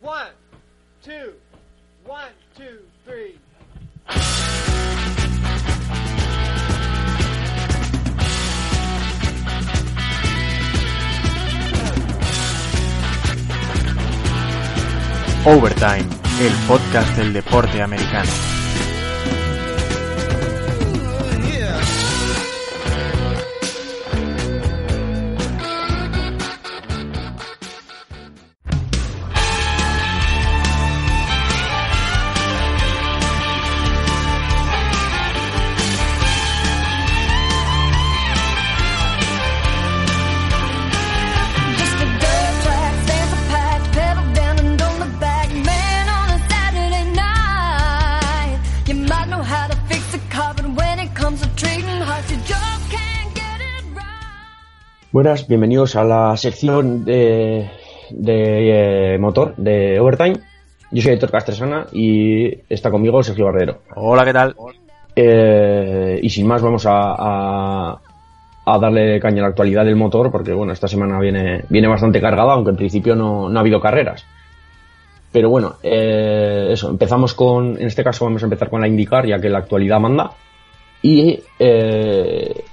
One, two, one, two, three. Overtime, el podcast del deporte americano. Buenas, bienvenidos a la sección de, de, eh, motor de Overtime. Yo soy Héctor Castresana y está conmigo Sergio Bardero. Hola, ¿qué tal? Eh, y sin más vamos a, a- a darle caña a la actualidad del motor porque bueno, esta semana viene, viene bastante cargada, aunque en principio no, no ha habido carreras. Pero bueno, eh, eso, empezamos con, en este caso vamos a empezar con la IndyCar, ya que la actualidad manda. Y, eh,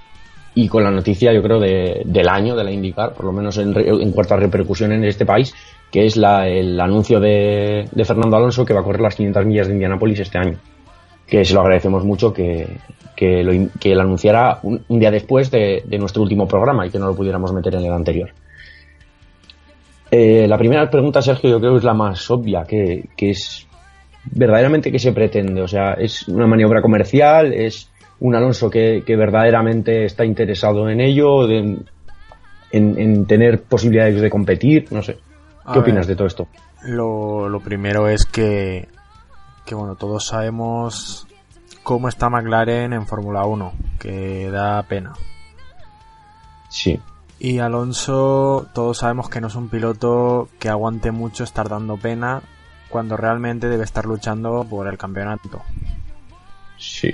y con la noticia, yo creo, de- del año de la IndyCar, por lo menos en, en cuanto a repercusión en este país, que es la- el anuncio de, de Fernando Alonso que va a correr las 500 millas de Indianápolis este año que se lo agradecemos mucho que, que, lo, que lo anunciara un, día después de, de nuestro último programa y que no lo pudiéramos meter en el anterior. Eh, la primera pregunta, Sergio, yo creo que es la más obvia, que, que es verdaderamente qué se pretende. O sea, ¿es una maniobra comercial? ¿Es un Alonso que, que verdaderamente está interesado en ello? de- en, en tener posibilidades de competir? No sé. A ¿Qué ver. opinas de todo esto? Lo, lo primero es que, que, bueno, todos sabemos cómo está McLaren en Fórmula 1, que da pena. Sí. Y Alonso, todos sabemos que no es un piloto que aguante mucho estar dando pena cuando realmente debe estar luchando por el campeonato. Sí.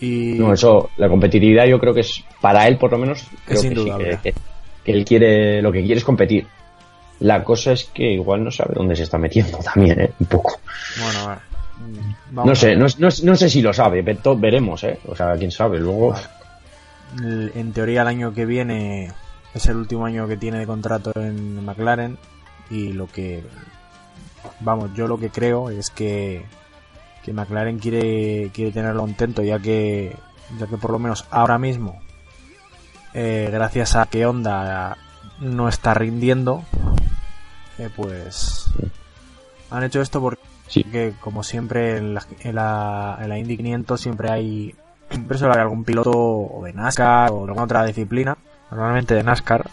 Y No, eso, la competitividad yo creo que es, para él por lo menos, creo que, sí, que, él quiere, lo que quiere es competir. La cosa es que igual no sabe dónde se está metiendo también, ¿eh? Un poco. bueno, ver, mm, vamos No sé, no, no- no sé si lo sabe, to- veremos, ¿eh? O sea, quién sabe, luego... Vale. En teoría el año que viene es el último año que tiene de contrato en McLaren y lo que vamos, yo lo que creo es que que McLaren quiere quiere tenerlo contento ya que ya que por lo menos ahora mismo eh, gracias a que Honda no está rindiendo eh, pues han hecho esto porque Sí. como siempre en la, en la, en la Indy 500 siempre hay siempre suele haber algún piloto o de NASCAR o de alguna otra disciplina normalmente de NASCAR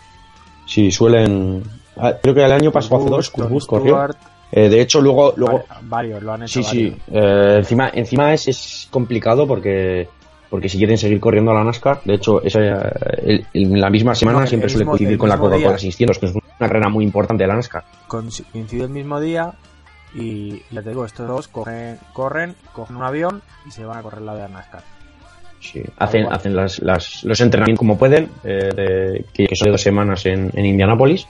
Sí, suelen... ah, Creo que el año pasado hace dos, Tony corrió. Eh, de hecho, luego... luego vari- varios lo han hecho sí, sí. varios. eh, encima encima es, es complicado porque... Porque si quieren seguir corriendo a la NASCAR, de hecho, esa, el- en la misma semana No, siempre el suele mismo- coincidir el con la mismo Coca-Cola día. 600, que es una carrera muy importante de la NASCAR. Coinc- coincide el mismo día y ya te digo estos dos corren corren cogen un avión y se van a correr la de NASCAR Sí, hacen, igual. hacen las, las- los entrenamientos como pueden, eh, de- que, que son de dos semanas en, en Indianápolis.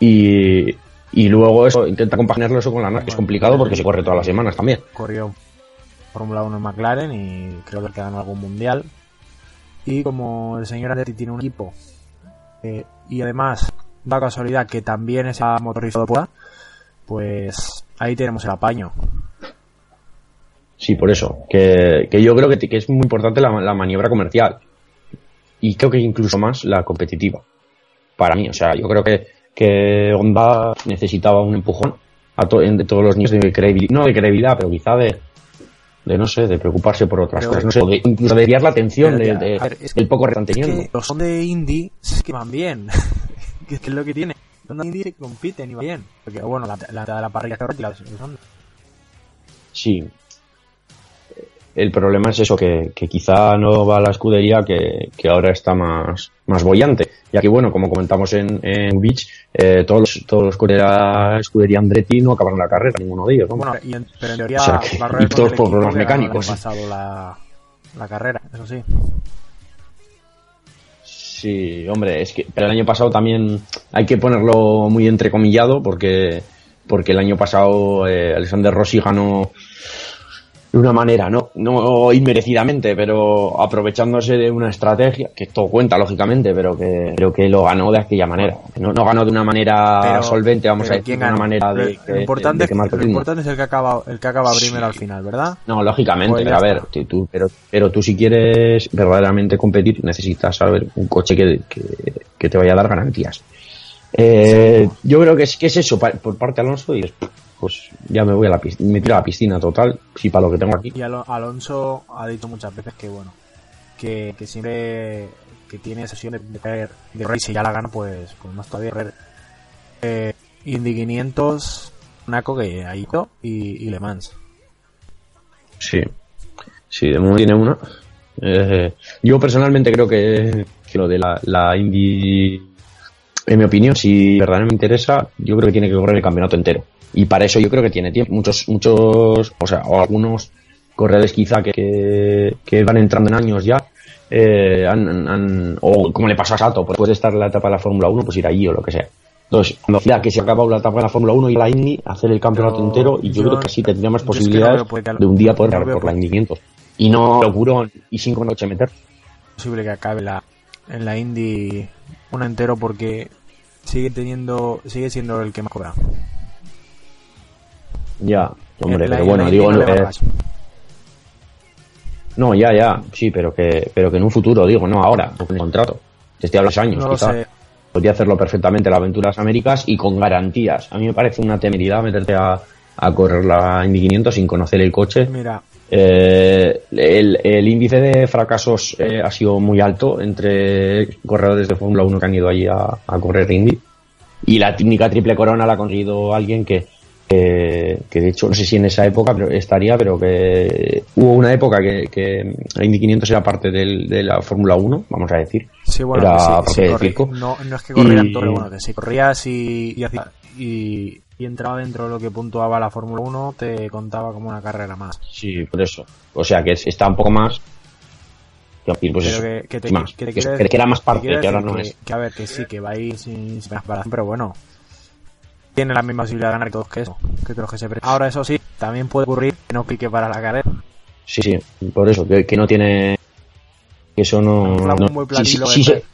Y, y luego eso, intenta compaginarlo eso con la NASCAR, que es complicado porque se corre todas las semanas también. corrió Fórmula 1 en McLaren y creo que ganó algún mundial. Y como el señor Andretti tiene un equipo eh, y además da casualidad que también es motorizado por pues ahí tenemos el apaño. Sí, por eso. Que, que yo creo que, que es muy importante la, la maniobra comercial. Y creo que incluso más la competitiva. Para mí, o sea, yo creo que, que Honda necesitaba un empujón a to- en- de todos los niveles de credibilidad, no de credibilidad, pero quizá de, de no sé, de preocuparse por otras Pero- cosas, no sé, de, incluso de desviar la atención Pero de, de- es que- del poco están Es que los son de indie que van bien. que es lo que tiene. Honda Indy compiten y va bien. Porque, bueno, la, la, la, la parrilla está Honda. Sí. El problema es eso, que, que quizá no va a la escudería que, que ahora está más, más bollante. Y aquí, bueno, como comentamos en, en Beach, eh, todos los, todos los escudería, escudería Andretti no acabaron la carrera, ninguno de ellos. ¿no? Bueno, y en, pero en teoría O sea que- va a correr y todos por problemas mecánicos. pasado la, la carrera, eso sí. Sí, hombre, es que pero el año pasado también hay que ponerlo muy entrecomillado porque porque el año pasado eh, Alexander Rossi ganó de una manera, no, no inmerecidamente, pero aprovechándose de una estrategia, que todo cuenta lógicamente, pero que, pero que lo ganó de aquella manera. No, no ganó de una manera Pero- solvente, vamos a decir, ¿quién de una manera de, Lo- de- importante, de lo importante es el que acaba, el que acaba Sí. primero al final, ¿verdad? No, lógicamente, Pues pero a ver, tú- tú- pero, pero tú si quieres verdaderamente competir necesitas saber un coche que, que, que te vaya a dar garantías. Eh, Yo creo que es, que es eso por parte de Alonso y pues ya me voy a la piscina, me tiro a la piscina total, sí para lo que tengo aquí. Y Alo- Alonso ha dicho muchas veces que, bueno, que, que siempre que tiene sesiones de caer de correr y si ya la gana, pues, pues más todavía. Eh, Indy 500, Naco que ido y, y Le Mans. Sí, sí, de momento tiene una. Eh, yo personalmente creo que, que lo de la, la Indy, en mi opinión, si verdaderamente me interesa, yo creo que tiene que correr el campeonato entero. Y para eso yo creo que tiene tiempo. Muchos, muchos, o sea, o algunos corredores quizá que, que, que van entrando en años ya, eh, han, han- o como le pasó a Sato, pues después de estar en la etapa de la Fórmula 1, pues ir allí o lo que sea. Entonces, ya que se ha acabado la etapa de la Fórmula 1 y la Indy, hacer el campeonato Pero entero, y yo, yo- creo que así tendría más yo es que no posibilidades de un día poder no por la Indy 500. Y no locurón y sin conoche meter. posible que acabe la, en la Indy un entero porque sigue teniendo, sigue siendo el que más cobra. Ya, hombre, pero en bueno, digo, no no, eh, no, ya, ya, sí, pero que, pero que en un futuro, digo, no ahora, con el contrato. Te estoy hablando de años, No lo quizá. sé. Podría hacerlo perfectamente la Aventura de las Américas y con garantías. A mí me parece una temeridad meterte a, a correr la Indy 500 sin conocer el coche. Mira, Eh, el, el índice de fracasos eh, ha sido muy alto entre corredores de Fórmula 1 que han ido allí a, a correr Indy. Y la técnica triple corona la ha conseguido alguien que, que, que de hecho no sé si en esa época pero estaría, pero que hubo una época que, que la Indy 500 era parte del- de la Fórmula 1, vamos a decir. sí, bueno, Era que sí, parte sí del corrí- circo. no, no es que corrieran Y- todo, bueno, que si corrías y, y, hacía- y, y entraba dentro de lo que puntuaba la Fórmula 1, te contaba como una carrera más. Sí, por eso. O sea que es- está un poco más. que, Pues eso, que, que te, más, que te que, era más parte, que ahora no es. que a ver, que sí, que va a ir sin, sin preparación, pero bueno. Tiene la misma posibilidad de ganar que todos que eso. Que todos que se pre- Ahora, eso sí, también puede ocurrir que no clique para la carrera. Sí, sí, por eso, que, que no tiene. que Eso no. No- sí, sí, sí de- se,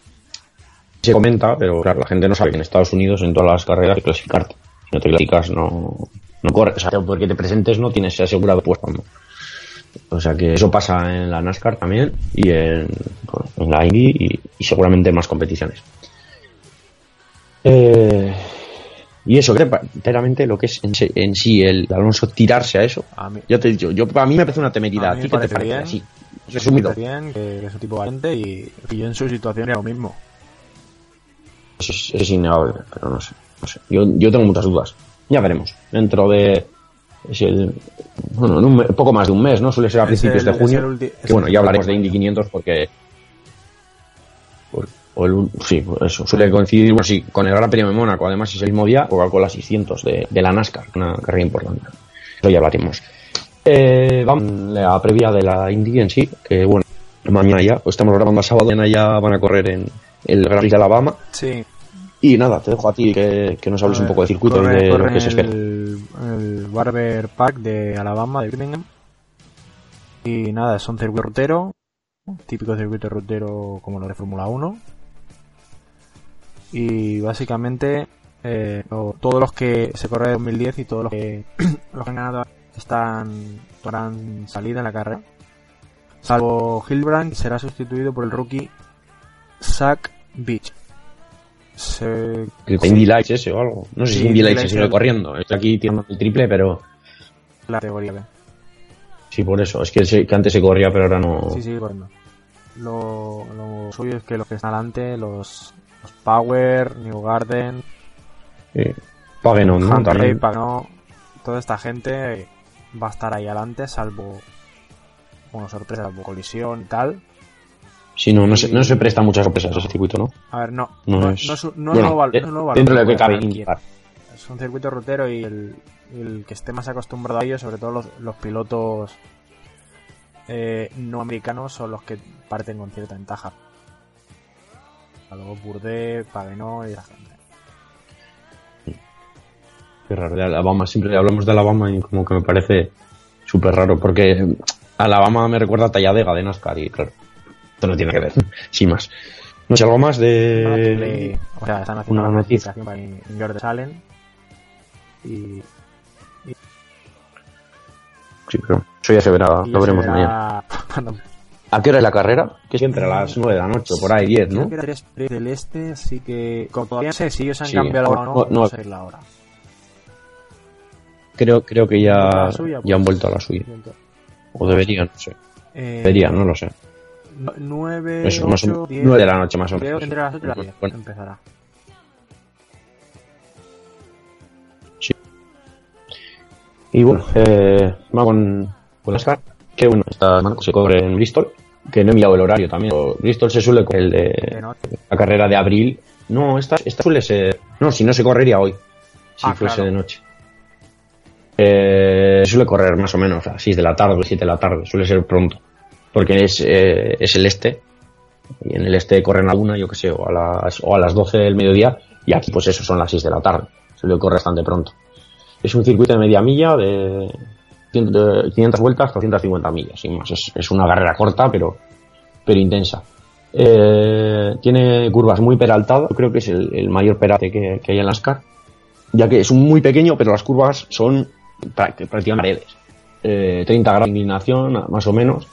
se comenta, pero claro, la gente no sabe que en Estados Unidos en todas las carreras hay que clasificarte. Si no te clasificas, no, no corres. O sea, porque te presentes no tienes asegurado puesto. ¿no? O sea que eso pasa en la NASCAR también y en, en la Indy y, y seguramente en más competiciones. Eh, y eso, enteramente lo que es en, en sí el Alonso tirarse a eso. A mí, Ya te he dicho, yo, a mí me parece una temeridad. A ¿A mí ti me te parece parece? bien. Así, resumido. bien, que, es un tipo valiente y, y yo en su situación era lo mismo. Eso es, es innegable, pero no sé. No sé. Yo, yo tengo muchas dudas. Ya veremos. Dentro de. Es el, bueno, en un me- poco más de un mes, ¿no? Suele ser a principios el- de junio. que bueno, ya hablaremos de. Indy 500 porque. por- o el- sí, eso. Suele coincidir bueno, sí, con el Gran Premio de Mónaco. Además, es el mismo día, las 600 de, de la NASCAR, una carrera importante. Eso ya hablaremos. Eh, vamos a la previa de la Indy en sí, que bueno, mañana ya, pues estamos grabando a sábado, mañana ya van a correr en el Gran Prix de Alabama. Sí. Y nada, te dejo a ti que, que nos hables un poco del circuito y de lo que se espera. el, el Barber Pack de Alabama, de Birmingham. Y nada, es un circuito rutero, típico circuito rutero como los de Fórmula 1. Y básicamente eh, o- todos los que se corre de 2010 y todos los que, los que han ganado están podrán salida en la carrera. Salvo Hilbrand, que será sustituido por el rookie Zach Beach. Se- El Indy Lights ese o algo. No sé Sí, si Indy Lights se sigue el- corriendo. Estoy aquí tirando el triple, pero la categoría B. sí, por eso. Es que, se- que antes se corría, pero ahora no. Sí, sí, corriendo. Lo, lo suyo es que los que están adelante, los Power, New Garden, eh, Pagenon, ¿no? Huntley, toda esta gente va a estar ahí adelante, salvo, bueno, sorpresa, salvo colisión y tal. Sí, no, no se, no se presta muchas sorpresas ese circuito, ¿no? A ver, no, No, no, es. no no bueno, eh, dentro de lo que cabe. Es un circuito rutero y el, el que esté más acostumbrado a ello, sobre todo los, los pilotos eh, no americanos, son los que parten con cierta ventaja. A Bourdais, Pagenot y la gente. Qué raro, de Alabama, siempre hablamos de Alabama y como que me parece súper raro, porque Alabama me recuerda a Talladega de NASCAR y claro, esto no tiene que ver, sin más. No sé, algo más de... o sea, están haciendo una noticia. para Jordan Allen. Y Sí, pero eso ya se verá, lo veremos mañana. ¿A qué hora es la carrera? Que siempre a las 9 de la noche, por ahí 10, Creo ¿no? que era 3 del este, así que como todavía no sé si ellos han Sí, cambiado la hora o no, no, no. sé la hora. Creo, creo que ya, suya, ya han pues. vuelto a la suya. O deberían, no sé. Eh, Deberían, no lo sé. 9, Eso, más o 8, menos 10, 9 de la noche más o Creo menos. que entre las 8 y las 10 Bueno, empezará. Y bueno, eh, vamos con, con NASCAR. Que bueno, esta semana se cobre en Bristol. Que no he enviado el horario también. O Bristol se suele coger el De la carrera de abril. No, esta, esta suele ser. No, si no se correría hoy. Si Ah, fuese claro. de noche. Eh, suele correr más o menos a 6 de la tarde, 7 de la tarde. Suele ser pronto. Porque es, eh, es el este. Y en el este corren a una, yo que sé, o a las, o a las 12 del mediodía. Y aquí, pues eso, son las 6 de la tarde. Suele correr bastante pronto. Es un circuito de media milla de 100 de 500 vueltas, 250 millas, sin más. Es, una carrera corta, pero, pero intensa. Eh, tiene curvas muy peraltadas, creo que es el, mayor perate que, hay en NASCAR, ya que es un muy pequeño, pero las curvas son prá- prácticamente paredes. Eh, 30 grados de inclinación, más o menos,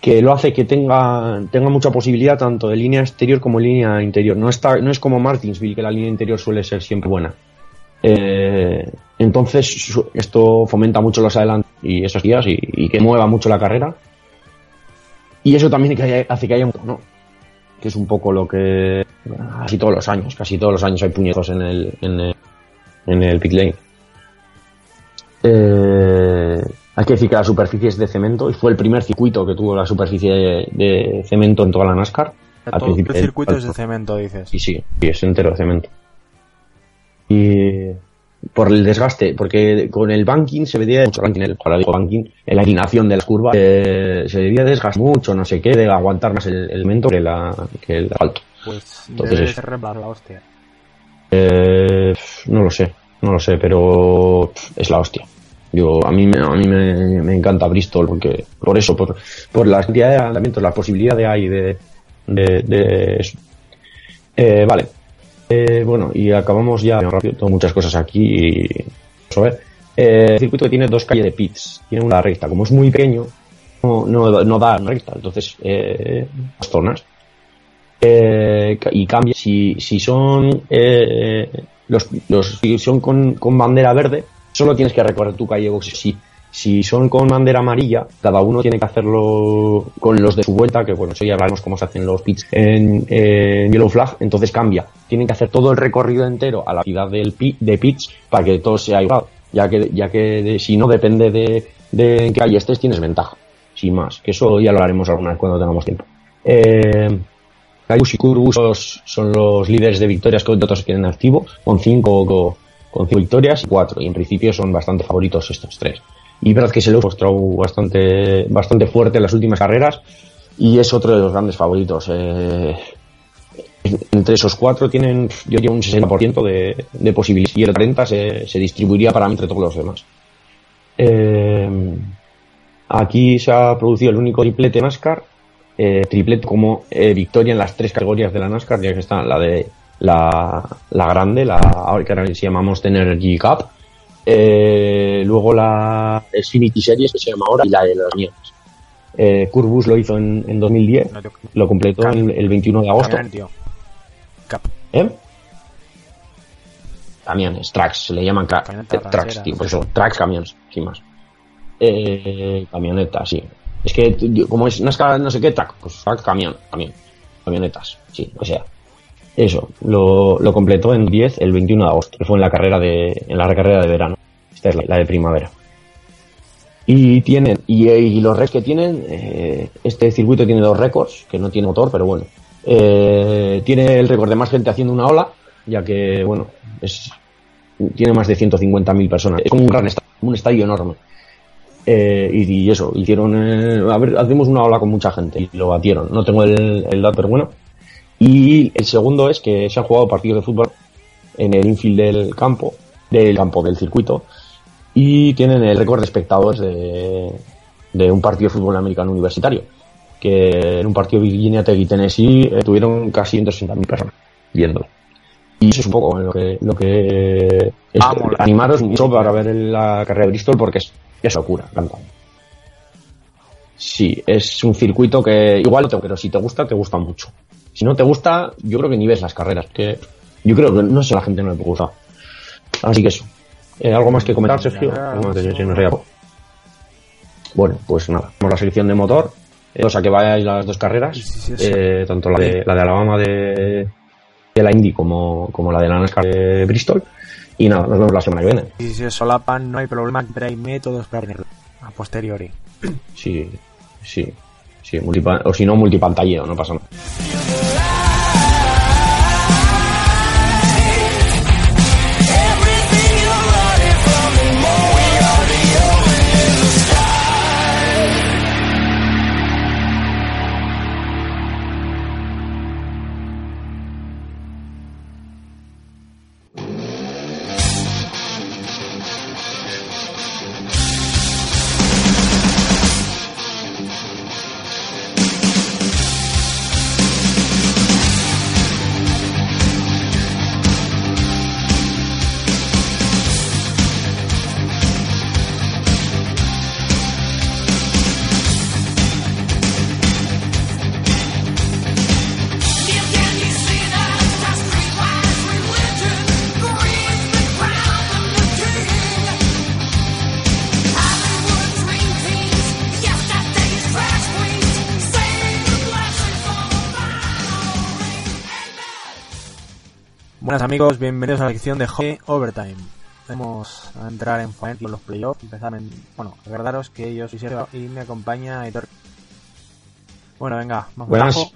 que lo hace que tenga, tenga mucha posibilidad tanto de línea exterior como de línea interior. No, está, no es como Martinsville, que la línea interior suele ser siempre buena. Eh, entonces, esto fomenta mucho los adelantos y esos días y, y que mueva mucho la carrera. Y eso también que haya- hace que haya un ¿no? que es un poco lo que casi todos los años, casi todos los años hay puñetos en el, en el, en el pit lane. Eh, hay que decir que la superficie es de cemento y fue el primer circuito que tuvo la superficie de, de cemento en toda la NASCAR. Al Todo el circuito es de cemento, dices. y sí, sí, es entero de cemento. Y por el desgaste, porque con el banking se veía mucho banking, el, ahora digo banking, en la inclinación de las curvas, eh, se debía desgastar mucho, no sé qué, de aguantar más el, el que, la, que el asfalto. Pues Entonces debe ser la hostia. Eh, no lo sé, no lo sé, pero es la hostia. Yo, a mí, me- a mí me, me encanta Bristol porque, por eso, por, por la cantidad de adelantamientos, la posibilidad de hay de, de, de eso. Eh, vale. Eh, bueno, y acabamos ya rápido, tengo muchas cosas aquí a ver. Eh, el circuito que tiene dos calles de pits, tiene una recta, como es muy pequeño, no, no, no da recta, entonces, eh, las zonas. Eh, y cambia si, si son los, los son con, con bandera verde solo tienes que recorrer tu calle de boxes si, son con bandera amarilla cada uno tiene que hacerlo con los de su vuelta que bueno eso ya hablaremos cómo se hacen los pits en, en yellow flag entonces cambia tienen que hacer todo el recorrido entero a la ciudad del pi- de pits para que todo sea igual ya que ya que de- si no depende de, de en qué calle estés tienes ventaja sin más que eso ya lo haremos alguna vez cuando tengamos tiempo eh, Caius y Kurbus son los líderes de victorias que otros tienen activo, con cinco, co- con cinco victorias y cuatro. Y en principio son bastante favoritos estos tres. Y verdad que se lo ha mostrado bastante, bastante fuerte en las últimas carreras y es otro de los grandes favoritos. Eh, entre esos cuatro tienen, yo diría, un 60% de, de posibilidades y el 30% se, se distribuiría para entre todos los demás. Eh, aquí se ha producido el único triplete NASCAR eh, triplete como victoria en las tres categorías de la NASCAR, ya que están la de la, la grande, la ahora que ahora se llama Monster Energy Cup, eh, luego la Xfinity Series que se llama ahora y la de las mías. Eh, Kurbus lo hizo en, en 2010, No, tío, lo completó el, el 21 de agosto. Cap. ¿Eh? Camiones, tracks, se le llaman tracks, tío, por eso, tracks, camiones, sin más. Eh, camionetas, sí. Es que, como es NASCAR no sé qué, track, pues track, camión, camión. Camionetas, sí, o sea. Eso, lo, lo completó en 10 el 21 de agosto, que fue en la carrera de, en la carrera de verano. Esta es la, de primavera. Y tienen, y, y los récords que tienen, eh, este circuito tiene dos récords, que no tiene motor, pero bueno. Eh, tiene el récord de más gente haciendo una ola, ya que, bueno, es, tiene más de 150.000 personas. Es como un gran estadio, un estadio enorme. Eh, y, y eso, hicieron, eh, a ver, hacemos una ola con mucha gente y lo batieron. No tengo el, el dato, pero bueno. Y el segundo es que se han jugado partidos de fútbol en el infield del campo, del campo del circuito, y tienen el récord de espectadores de, de un partido de fútbol americano universitario. Que en un partido de Virginia Tech y Tennessee eh, tuvieron casi 160.000 personas viéndolo. Y eso es un poco lo que, lo que es, animaros mucho para ver la carrera de Bristol porque es, es locura, canta. Sí, es un circuito que igual, te- pero si te gusta, te gusta mucho. Si no te gusta, yo creo que ni ves las carreras, que yo creo que no sé la gente no le puede gustar. Así que eso. Eh, ¿Algo más que comentar, Sergio? ¿Algo más que- que nos haya- Bueno, pues nada, a la selección de motor. Eh, o sea, que vayáis las dos carreras, Sí, sí, sí. eh, tanto la de, la de Alabama de, de la Indy como, como la de la NASCAR de Bristol. Y nada, nos vemos la semana que viene. Y si se solapan, no hay problema, pero hay métodos para tenerlo a posteriori. Sí, sí, sí, o si no, multipantalleo, no pasa nada. Bienvenidos a la sección de Hockey Overtime. Vamos a entrar en con los playoffs. Empezar en. Bueno, recordaros que yo soy Sergio y me acompaña Aitor. Bueno, venga, vamos Buenas. abajo.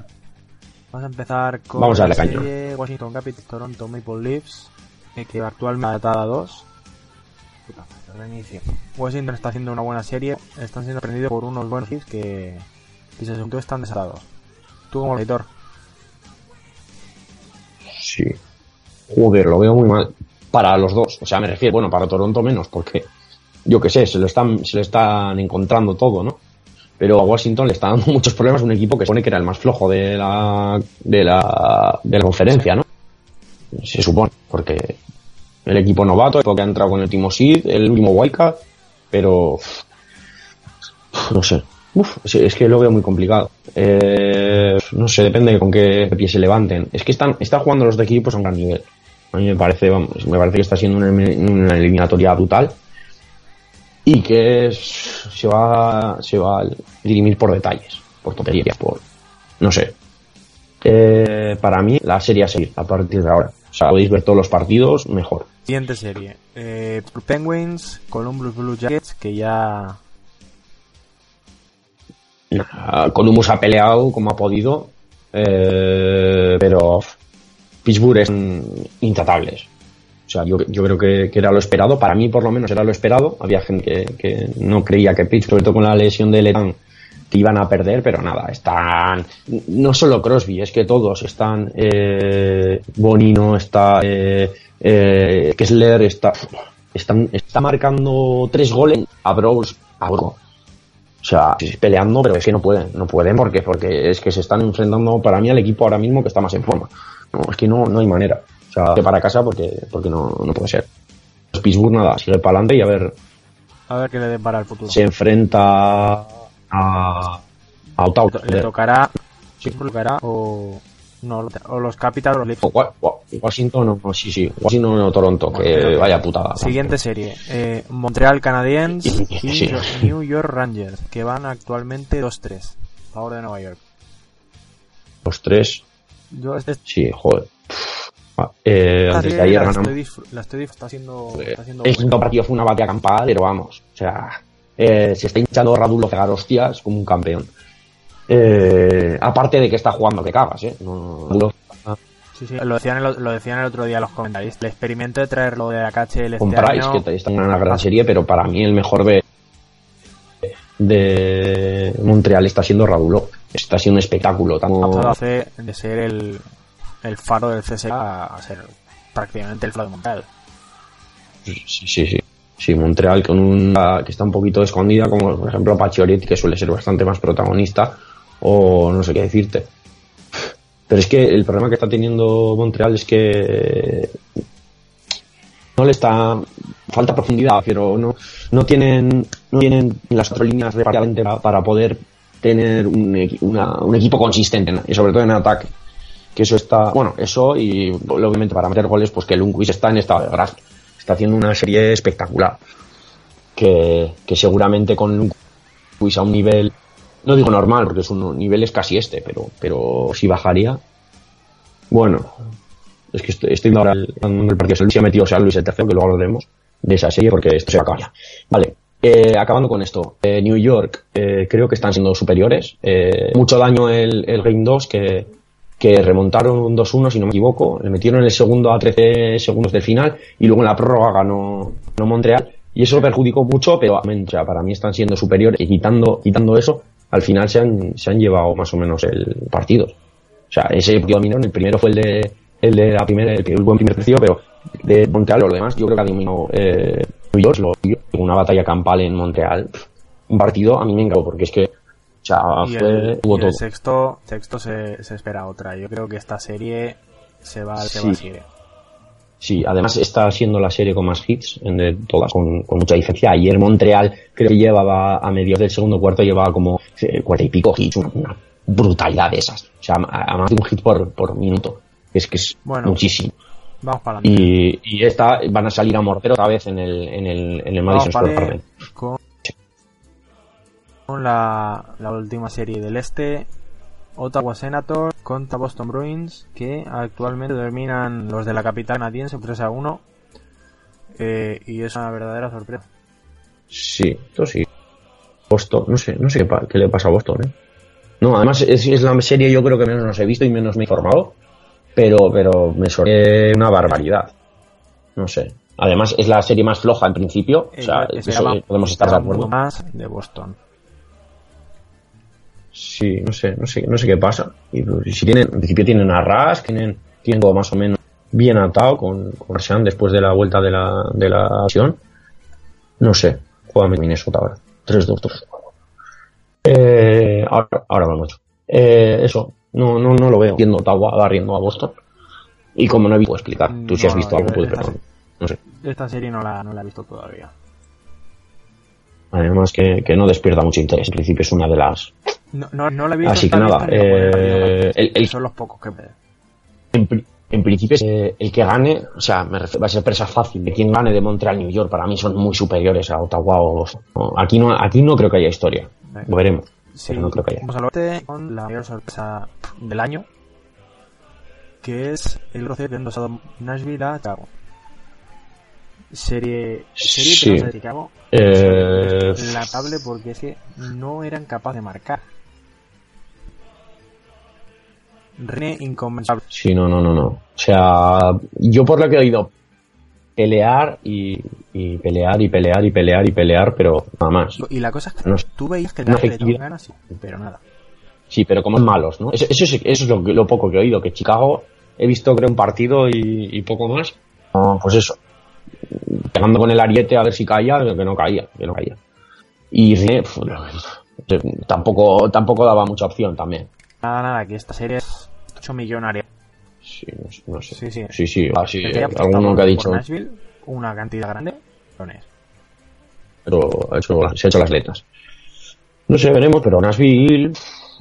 Vamos a empezar con Vamos a darle la serie Washington Capitals Toronto Maple Leafs, que actualmente está a 2. Reinicio. Washington está haciendo una buena serie, están siendo prendidos por unos buenos Leafs que, que se están desatados. Tú como editor, Sí. Joder, lo veo muy mal. Para los dos. O sea, me refiero, bueno, para Toronto menos, porque yo qué sé, se lo están, se lo están encontrando todo, ¿no? Pero a Washington le está dando muchos problemas un equipo que supone que era el más flojo de la, de la, de la conferencia, ¿no? Se supone, porque el equipo novato, el equipo que ha entrado con el último seed, el último wildcard, pero no sé. Uf, es, es que lo veo muy complicado. Eh, no sé, depende con qué pie se levanten. Es que están, están jugando los de equipos a un gran nivel. A mí me parece, vamos, me parece que está siendo una, una eliminatoria brutal y que es- se va, se va a dirimir por detalles, por tonterías, por, no sé. Eh, para mí, la serie a seguir a partir de ahora. O sea, podéis ver todos los partidos mejor. Siguiente serie. Eh, Penguins, Columbus Blue Jackets, que ya... Columbus ha peleado como ha podido, eh, pero Pittsburgh es intratables. O sea, yo, yo creo que, era lo esperado. Para mí, por lo menos, era lo esperado. Había gente que, no creía que Pittsburgh, sobre todo con la lesión de Letan, que iban a perder, pero nada, están. No solo Crosby, es que todos están. Eh, Bonino está. Eh, eh, Kessler está. Están, está marcando tres goles a Bros. A. O sea, peleando, pero es que no pueden, no pueden porque, porque es que se están enfrentando para mí al equipo ahora mismo que está más en forma. No, es que no, no hay manera. O sea, que para casa porque, porque no, no puede ser. Pues Pittsburgh nada, sigue para adelante y a ver, A ver qué le depara el futuro. se enfrenta a, a Ottawa. Le tocará... Le tocará o... No, o los Capitals o los Wa- Washington o sí, sí, Washington o Toronto, que vaya putada. Siguiente serie. Eh, Montreal Canadiens y Sí. New York Rangers, que van actualmente 2-3. A favor de Nueva York. Los tres, Yo este sí, joder. Eh, antes de ayer la, ganamos. estoy la estoy está haciendo, está haciendo El quinto partido fue una batalla campal, pero vamos. O sea, eh, se está hinchando Radulo pegar hostias como un campeón. Eh, aparte de que está jugando que cagas, ¿eh? No, Radulo Sí, sí, lo decían, el, lo decían el otro día los comentarios. El experimento de traerlo de la KHL este año, que está en una gran serie, pero para mí el mejor de, de Montreal está siendo Radulo. Está siendo un espectáculo. ha pasado Estamos- hacer de ser el, el faro del CSK a, ser prácticamente el faro de Montreal. Sí, sí, sí. Sí, Montreal con una que está un poquito escondida, como por ejemplo Pacioretty, que suele ser bastante más protagonista, o no sé qué decirte. Pero es que el problema que está teniendo Montreal es que no le está falta profundidad, pero no no tienen no tienen las cuatro líneas repartidamente para, para poder tener un, una- un equipo consistente y sobre todo en ataque. Que eso está, bueno, eso y obviamente para meter goles, pues que Lundqvist está en estado de gracia. Está haciendo una serie espectacular. Que, que seguramente con Lundqvist a un nivel, no digo normal, porque es un nivel es casi este, pero, pero si bajaría. Bueno, es que estoy, estoy ahora el, el partido. Luis se ha metido San Luis el tercero, que luego hablaremos de esa serie porque esto se acaba ya. Vale, eh, acabando con esto. eh, New York, eh, creo que están siendo superiores. Eh, mucho daño el, el Game 2 que, que remontaron un 2-1, si no me equivoco. Le metieron el segundo a 13 segundos del final y luego en la prórroga ganó, ganó Montreal. Y eso perjudicó mucho, pero para mí están siendo superiores y quitando, quitando eso, al final se han, se han llevado más o menos el partido. O sea, ese partido dominaron, el primero fue el de, el de la primera, el, el buen primer partido, pero de Montreal o lo demás, yo creo que ha dominado eh, lo, una batalla campal en Montreal. Un partido a mí me encantó, porque es que, o sea, fue, hubo todo. el sexto, sexto se, se espera otra. Yo creo que esta serie se va, se Sí. va a seguir. Sí, además está siendo la serie con más hits en de todas, con, con mucha diferencia. Ayer Montreal creo que llevaba a mediados del segundo cuarto, llevaba como eh, cuarenta y pico hits, una, una brutalidad de esas. O sea, a, a más de un hit por, por minuto. Es que es Bueno. muchísimo. Vamos para. Y, y esta van a salir a morder otra vez en el, en el, en el Madison Square Garden. con, con la, la última serie del este. Ottawa Senators contra Boston Bruins, que actualmente dominan los de la capital canadiense 3 a 1. Eh, y es una verdadera sorpresa. Sí, esto sí. Boston, no sé, no sé qué, le pasa a Boston, ¿eh? No, además es, es la serie yo creo que menos nos he visto y menos me he informado, pero, pero me sorprende una barbaridad. No sé. Además es la serie más floja en principio, o sea, Eh, eso, podemos estar de acuerdo. mucho más de Boston. Sí, no sé, no sé, no sé qué pasa. Y, pues, si tienen, en principio tienen a Ras, tienen, tienen todo más o menos bien atado con, con Marchand después de la vuelta de la, de la acción. No sé, juega Minnesota ahora. 3-2, 2 eh, ahora, ahora vamos. Eh, eso, no, no, no lo veo. Viendo Ottawa barriendo a Boston. Y como no he visto explicar, tú si has No, visto no, algo, puedes ver. No sé. Esta serie no la, no la he visto todavía. Además que, que no despierta mucho interés. En principio es una de las No, no, no la he visto. Así que nada, eh, el- el- Son los pocos que... en, en principio eh, el que gane, o sea, me refiero, va a ser presa fácil. De quien gane de Montreal New York, para mí son muy superiores a Ottawa o Boston. No, aquí no, aquí no creo que haya historia. Lo veremos. Sí, Pero no creo que haya. vamos norte con la mayor sorpresa del año, que es el cruce que han dosado Nashville a Chicago. Serie, serie Sí. que no de Chicago. Eh, Latable porque es que no eran capaces de marcar. René inconmensurable. Sí, no, no, no, no. O sea, yo por lo que he oído, pelear y, y pelear y pelear y pelear y pelear, pero nada más. Y la cosa es que No- tú veías que no daban ganas, pero nada. Sí, pero como malos, ¿no? Eso, eso, es, eso es lo, que- lo poco que he oído, que Chicago he visto creo un partido y, y poco más. No, pues eso. Pegando con el ariete a ver si caía, que no caía, que no caía. Y tampoco, tampoco daba mucha opción también. Nada, nada, que esta serie es 8 millonaria. Sí, no, sé- no sé. Sí, sí. Sí, sí, apostado alguno que ha dicho, Nashville, una cantidad grande, pero ha hecho, se ha hecho las letras. No sé, veremos, pero Nashville,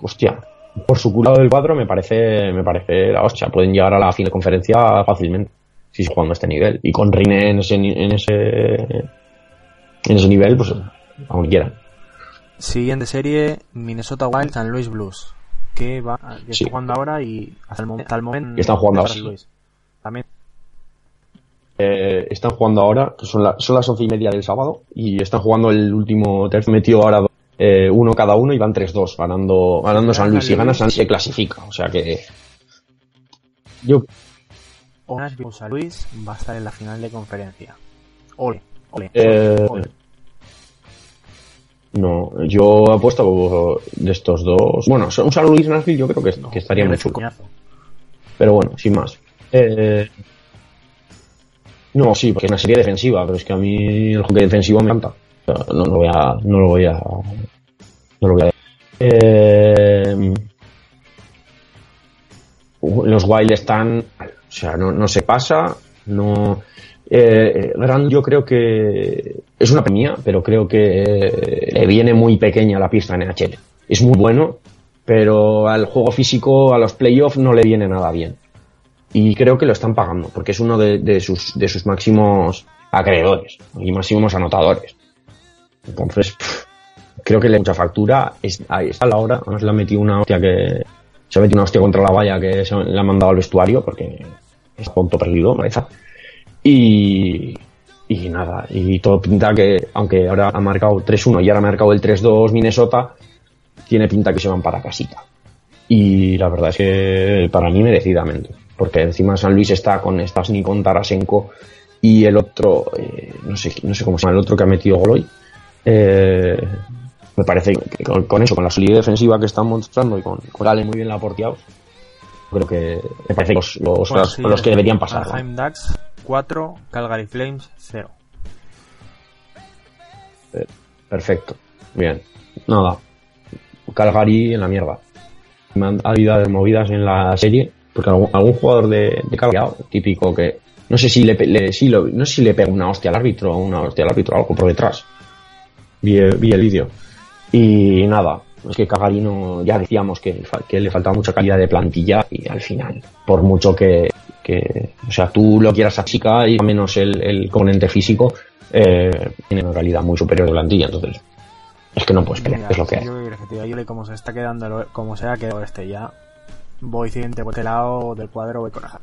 hostia, por su culado del cuadro me parece, me parece la hostia. Pueden llegar a la fin de conferencia fácilmente, si se jugando a este nivel. Y con Rine en ese, en ese, en ese nivel, pues, aún quieran. Siguiente serie, Minnesota Wild San Louis Blues. Que va, que Sí. está jugando ahora y hasta el, momen- hasta el momento. Que están jugando ahora. Luis. También. Eh, están jugando ahora, que son, la- son las once y media del sábado, y están jugando el último tercio. Metió ahora dos, eh, uno cada uno y van 3-2, ganando, ganando San Luis. Si gana San Luis se clasifica. O sea que. Yo O San Luis va a estar en la final de conferencia. Ole, ole, Eh, ole. No, yo apuesto de estos dos. Bueno, un San Luis Nashville yo creo que, que estaría muy chulo. Pero bueno, sin más. Eh, no, sí, porque es una serie defensiva, pero es que a mí el hockey defensivo me encanta. No lo voy a. No lo voy a. No lo voy a. Eh, los Wild están. O sea, no, no se pasa. No. Eh, Grant, yo creo que es una premia, pero creo que eh, le viene muy pequeña la pista en NHL. Es muy bueno, pero al juego físico, a los playoffs, no le viene nada bien. Y creo que lo están pagando, porque es uno de, de sus, de sus máximos acreedores y máximos anotadores. Entonces, pff, creo que le mucha factura. Es, ahí está la hora. Además, le ha metido una hostia que. Se ha metido una hostia contra la valla que le ha mandado al vestuario porque es punto perdido, parece. Y, y nada, y todo pinta que, aunque ahora ha marcado 3-1 y ahora ha marcado el 3-2 Minnesota, tiene pinta que se van para casita. Y la verdad es que para mí merecidamente, porque encima San Luis está con Stasny, con Tarasenko y el otro, eh, no, sé, no sé cómo se llama, el otro que ha metido gol hoy. Eh, me parece que con, con eso, con la solidez defensiva que están mostrando y con, con Ale muy bien la porteados, creo que me parece que los, los, Bueno, los- sí, los que deberían pasar. Anaheim Ducks 4, Calgary Flames 0. Perfecto. Bien. Nada. Calgary en la mierda. Me han ha habido movidas en la serie. Porque algún, algún jugador de, de Calgary, típico que. No sé si le, le- si lo- no sé si le pega una hostia al árbitro o una hostia al árbitro o algo por detrás. Vi, vi el vídeo. Y nada. Es que Calgary no, ya decíamos que, que le faltaba mucha calidad de plantilla y al final, por mucho que, que o sea, tú lo quieras a chica y menos el, el componente físico, eh, tiene una calidad muy superior de plantilla, entonces es que no puedes pelear, Mira, es lo que hay. yo como se está quedando, el como se ha quedado este ya, voy siguiente por este lado del cuadro, voy con Aja.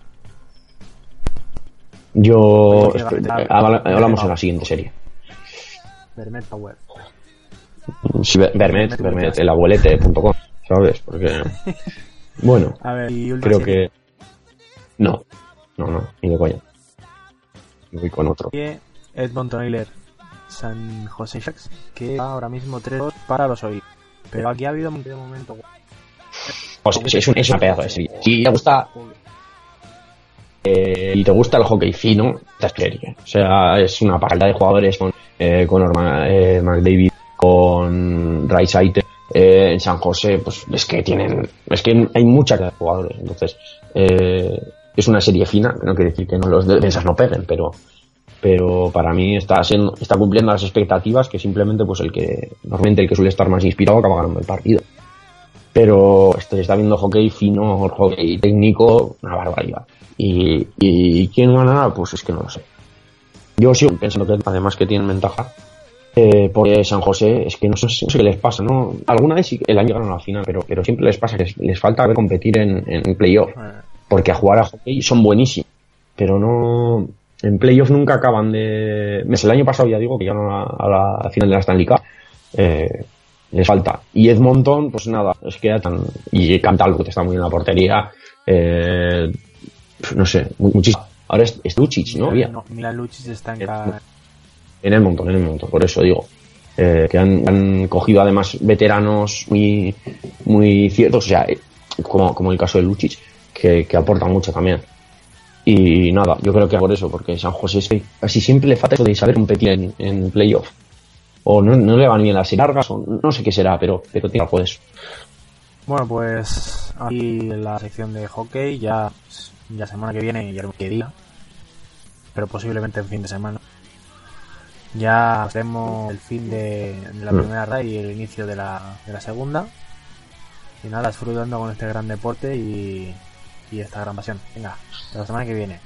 Yo habla- hablamos en la siguiente serie. Vermet Power. Si Ver- Vermet, Vermet, el abuelete.com, ¿sabes? Porque, bueno, A ver, y creo que no, no, no, ni de coña. Voy con otro. Edmonton Oilers San José Sharks, que va ahora mismo 3-2 para los Oilers. Pero aquí ha habido un momento. O sea, es, un- es una pedazo de serie. Si te gusta eh, y te gusta el hockey fino, esta serie. O sea, es una parada de jugadores con eh, Conor Ma- eh, McDavid, con Raisaite, eh, en San José, pues es que tienen, es que hay mucha jugadores. Entonces, eh, es una serie fina, no quiere decir que no los defensas no peguen, pero pero para mí está siendo, está cumpliendo las expectativas que simplemente pues el que normalmente el que suele estar más inspirado acaba ganando el partido pero esto está viendo hockey fino, hockey técnico, una barbaridad. Y, y quién ganará, pues es que no lo sé. Yo sigo pensando que además que tienen ventaja, eh, porque San José es que no sé, no sé qué les pasa, ¿no? Alguna vez sí que el año llegaron a la final, pero, pero siempre les pasa que les, falta ver competir en, en playoff, Eh, porque a jugar a hockey son buenísimos, pero no en playoff nunca acaban de. El año pasado ya digo que llegaron a, a la final de la Stanley Cup. Eh, les falta. Y Edmonton, pues nada, es que tan. Y Cantalbot está muy en la portería. Eh, no sé, mu- muchísimo. Ahora es, es Lucic, ¿no? Había. no, Lucic está en cada... En Edmonton, en Edmonton, por eso digo. Eh, que han, han cogido además veteranos muy, muy ciertos, o sea, eh, como, como el caso de Lucic, que, que aportan mucho también. Y nada, yo creo que por eso, porque San José es que casi siempre le falta eso de saber competir en, en playoff. O no, no le van bien las largas, o no sé qué será, pero, pero tiene algo de eso. Bueno, pues aquí la sección de hockey ya, ya semana que viene, ya qué día, pero posiblemente en fin de semana. Ya haremos el fin de, de la Mm. primera ronda y el inicio de la, de la segunda. Y nada, disfrutando con este gran deporte y, y esta gran pasión. Venga, hasta la semana que viene.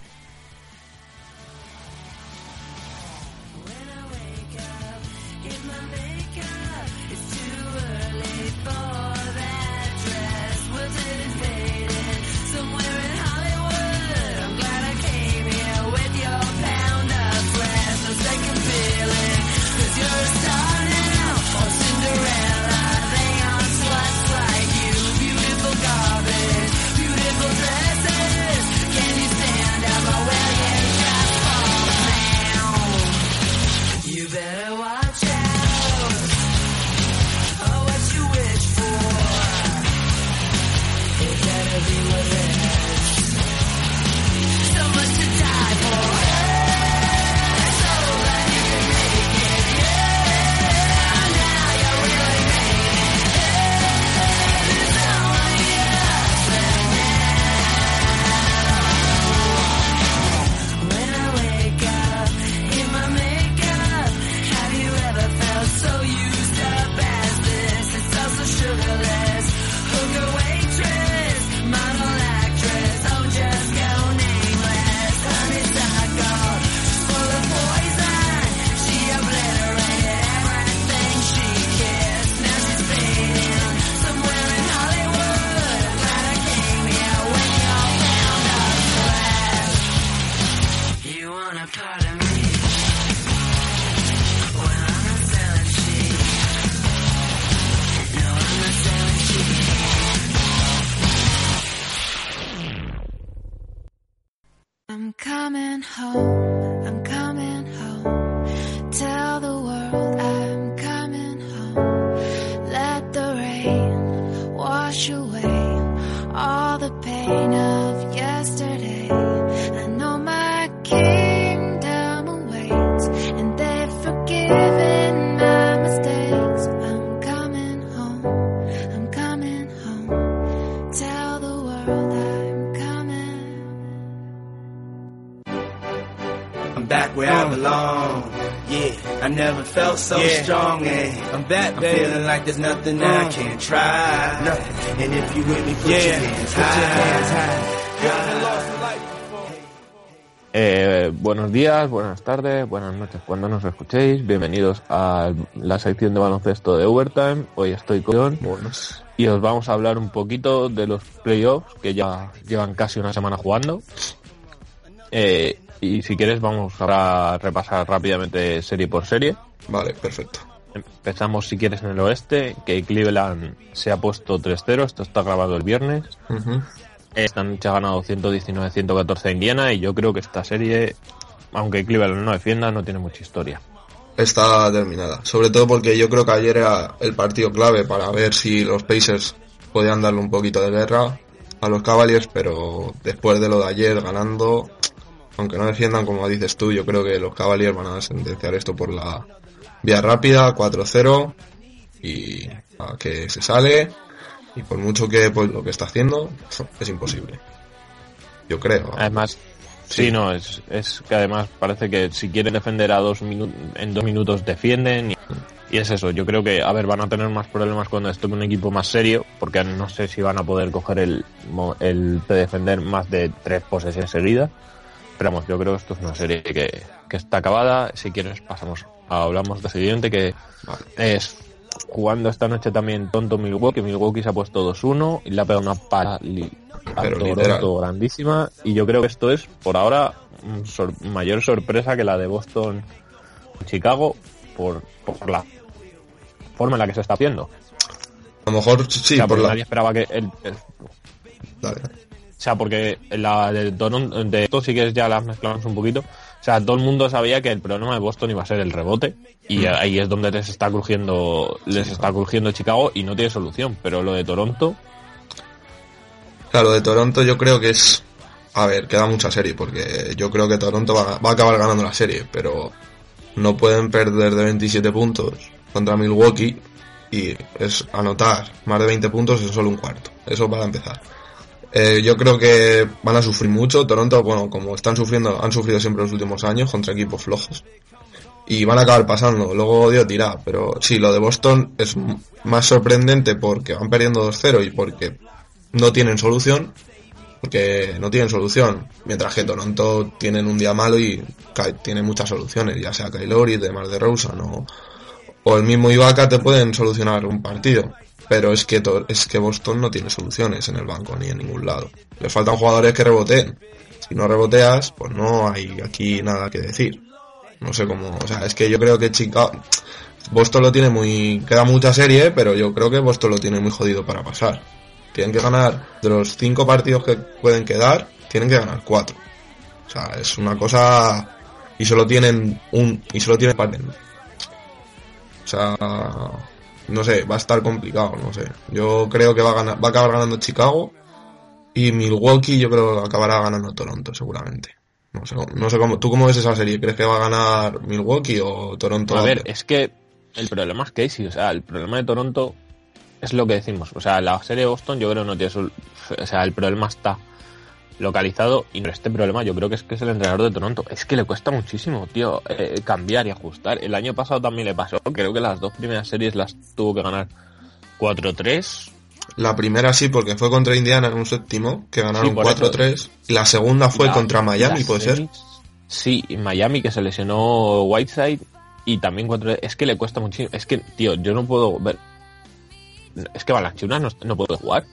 Eh? I'm baby. feeling like there's nothing that I can't try. Nothing. And if you with me, put Yeah, your hands put your hands high. high. lost a life before. Eh, buenos días, buenas tardes, buenas noches cuando nos escuchéis. Bienvenidos a la sección de baloncesto de Overtime. Hoy estoy con Buenos. y os vamos a hablar un poquito de los playoffs que ya llevan casi una semana jugando. Eh, y si quieres vamos a repasar rápidamente serie por serie. Vale, perfecto. Empezamos si quieres en el oeste, que Cleveland se ha puesto 3-0, esto está grabado el viernes. Ujú. Esta noche ha ganado 119-114 a Indiana y yo creo que esta serie, aunque Cleveland no defienda, no tiene mucha historia. Está terminada. Sobre todo porque yo creo que ayer era el partido clave para ver si los Pacers podían darle un poquito de guerra a los Cavaliers, pero después de lo de ayer ganando, aunque no defiendan como dices tú, yo creo que los Cavaliers van a sentenciar esto por la vía rápida, 4-0, y a que se sale, y por mucho que pues, lo que está haciendo, es imposible. Yo creo. Además, sí, no, es, es que además parece que si quieren defender a dos en dos minutos defienden y, y es eso. Yo creo que, a ver, van a tener más problemas cuando esté un equipo más serio, porque no sé si van a poder coger el, el de defender más de tres posesiones seguidas. Pero vamos, yo creo que esto es una serie que, que está acabada. Si quieres, pasamos, hablamos de siguiente, que es jugando esta noche también tonto Milwaukee. Milwaukee se ha puesto 2-1 y le ha pegado una pala a Toronto grandísima. Y yo creo que esto es, por ahora, sor- mayor sorpresa que la de Boston Chicago por, por la forma en la que se está haciendo. A lo mejor sí, o sea, por porque la... nadie esperaba que el, el- Dale. o sea, porque la de Toronto, de esto sí que ya las mezclamos un poquito. O sea, todo el mundo sabía que el problema de Boston iba a ser el rebote y Mm. ahí es donde les está crujiendo, les está crujiendo Chicago y no tiene solución. Pero lo de Toronto, Claro, de Toronto yo creo que es... A ver, queda mucha serie, porque yo creo que Toronto va, va a acabar ganando la serie, pero no pueden perder de 27 puntos contra Milwaukee y es anotar más de 20 puntos en solo un cuarto. Eso para empezar. Eh, yo creo que van a sufrir mucho. Toronto, bueno, como están sufriendo, han sufrido siempre los últimos años contra equipos flojos. Y van a acabar pasando. Luego Dios dirá. Pero sí, lo de Boston es más sorprendente porque van perdiendo 2-0 y porque no tienen solución. Porque no tienen solución. Mientras que Toronto tienen un día malo y tiene muchas soluciones. Ya sea Kylori, Demar de Rosa, no o el mismo Ibaka te pueden solucionar un partido. Pero es que, es que Boston no tiene soluciones en el banco ni en ningún lado. Les faltan jugadores que reboteen. Si no reboteas, pues no hay aquí nada que decir. No sé cómo, o sea, es que yo creo que Chicago, Boston lo tiene muy, queda mucha serie, pero yo creo que Boston lo tiene muy jodido para pasar. Tienen que ganar, de los cinco partidos que pueden quedar, tienen que ganar cuatro. O sea, es una cosa, y solo tienen un, y solo tienen par- o sea, no sé, va a estar complicado, no sé. Yo creo que va a, ganar, va a acabar ganando Chicago y Milwaukee yo creo que acabará ganando Toronto seguramente. No sé, no sé cómo, ¿tú cómo ves esa serie? ¿Crees que va a ganar Milwaukee o Toronto? a ver, es que el problema es Casey. O sea, el problema de Toronto es lo que decimos. O sea, la serie de Boston yo creo no tiene sol- O sea, el problema está localizado y este problema yo creo que es que es el entrenador de Toronto. Es que le cuesta muchísimo, tío, eh, cambiar y ajustar. El año pasado también le pasó. Creo que las dos primeras series las tuvo que ganar 4-3. La primera sí, porque fue contra Indiana en un séptimo, que ganaron Sí, por eso. 4-3. Y la segunda fue La- contra Miami, puede ser. Sí, Miami que se lesionó Whiteside y también cuatro. Es que le cuesta muchísimo. Es que, tío, yo no puedo ver. Es que Balanchunas no, no puede jugar.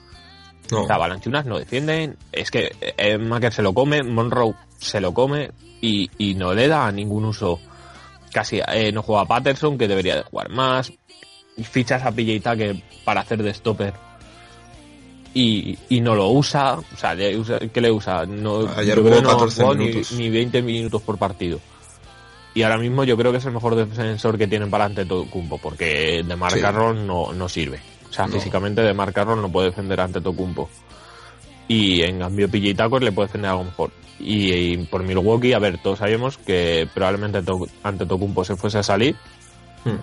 No, O sea, no defienden. Es que eh, Macker se lo come, Monroe se lo come y, y no le da ningún uso. Casi eh, no juega Patterson, que debería de jugar más. Fichas a PJ Tucker para hacer de stopper. Y, y no lo usa. O sea, le usa- ¿qué le usa? No, Ayer yo jugó creo que no ha 14 jugado ni, ni 20 minutos por partido. Y ahora mismo yo creo que es el mejor defensor que tienen para ante Tocumpo, porque de Sí. Carroll no, no sirve. O sea, No. físicamente de Mark Carroll no puede defender ante Tocumpo. Y en cambio PJ Tucker le puede defender algo mejor. Y, y por Milwaukee, a ver, todos sabemos que probablemente To- ante Tocumpo se fuese a salir. Hmm.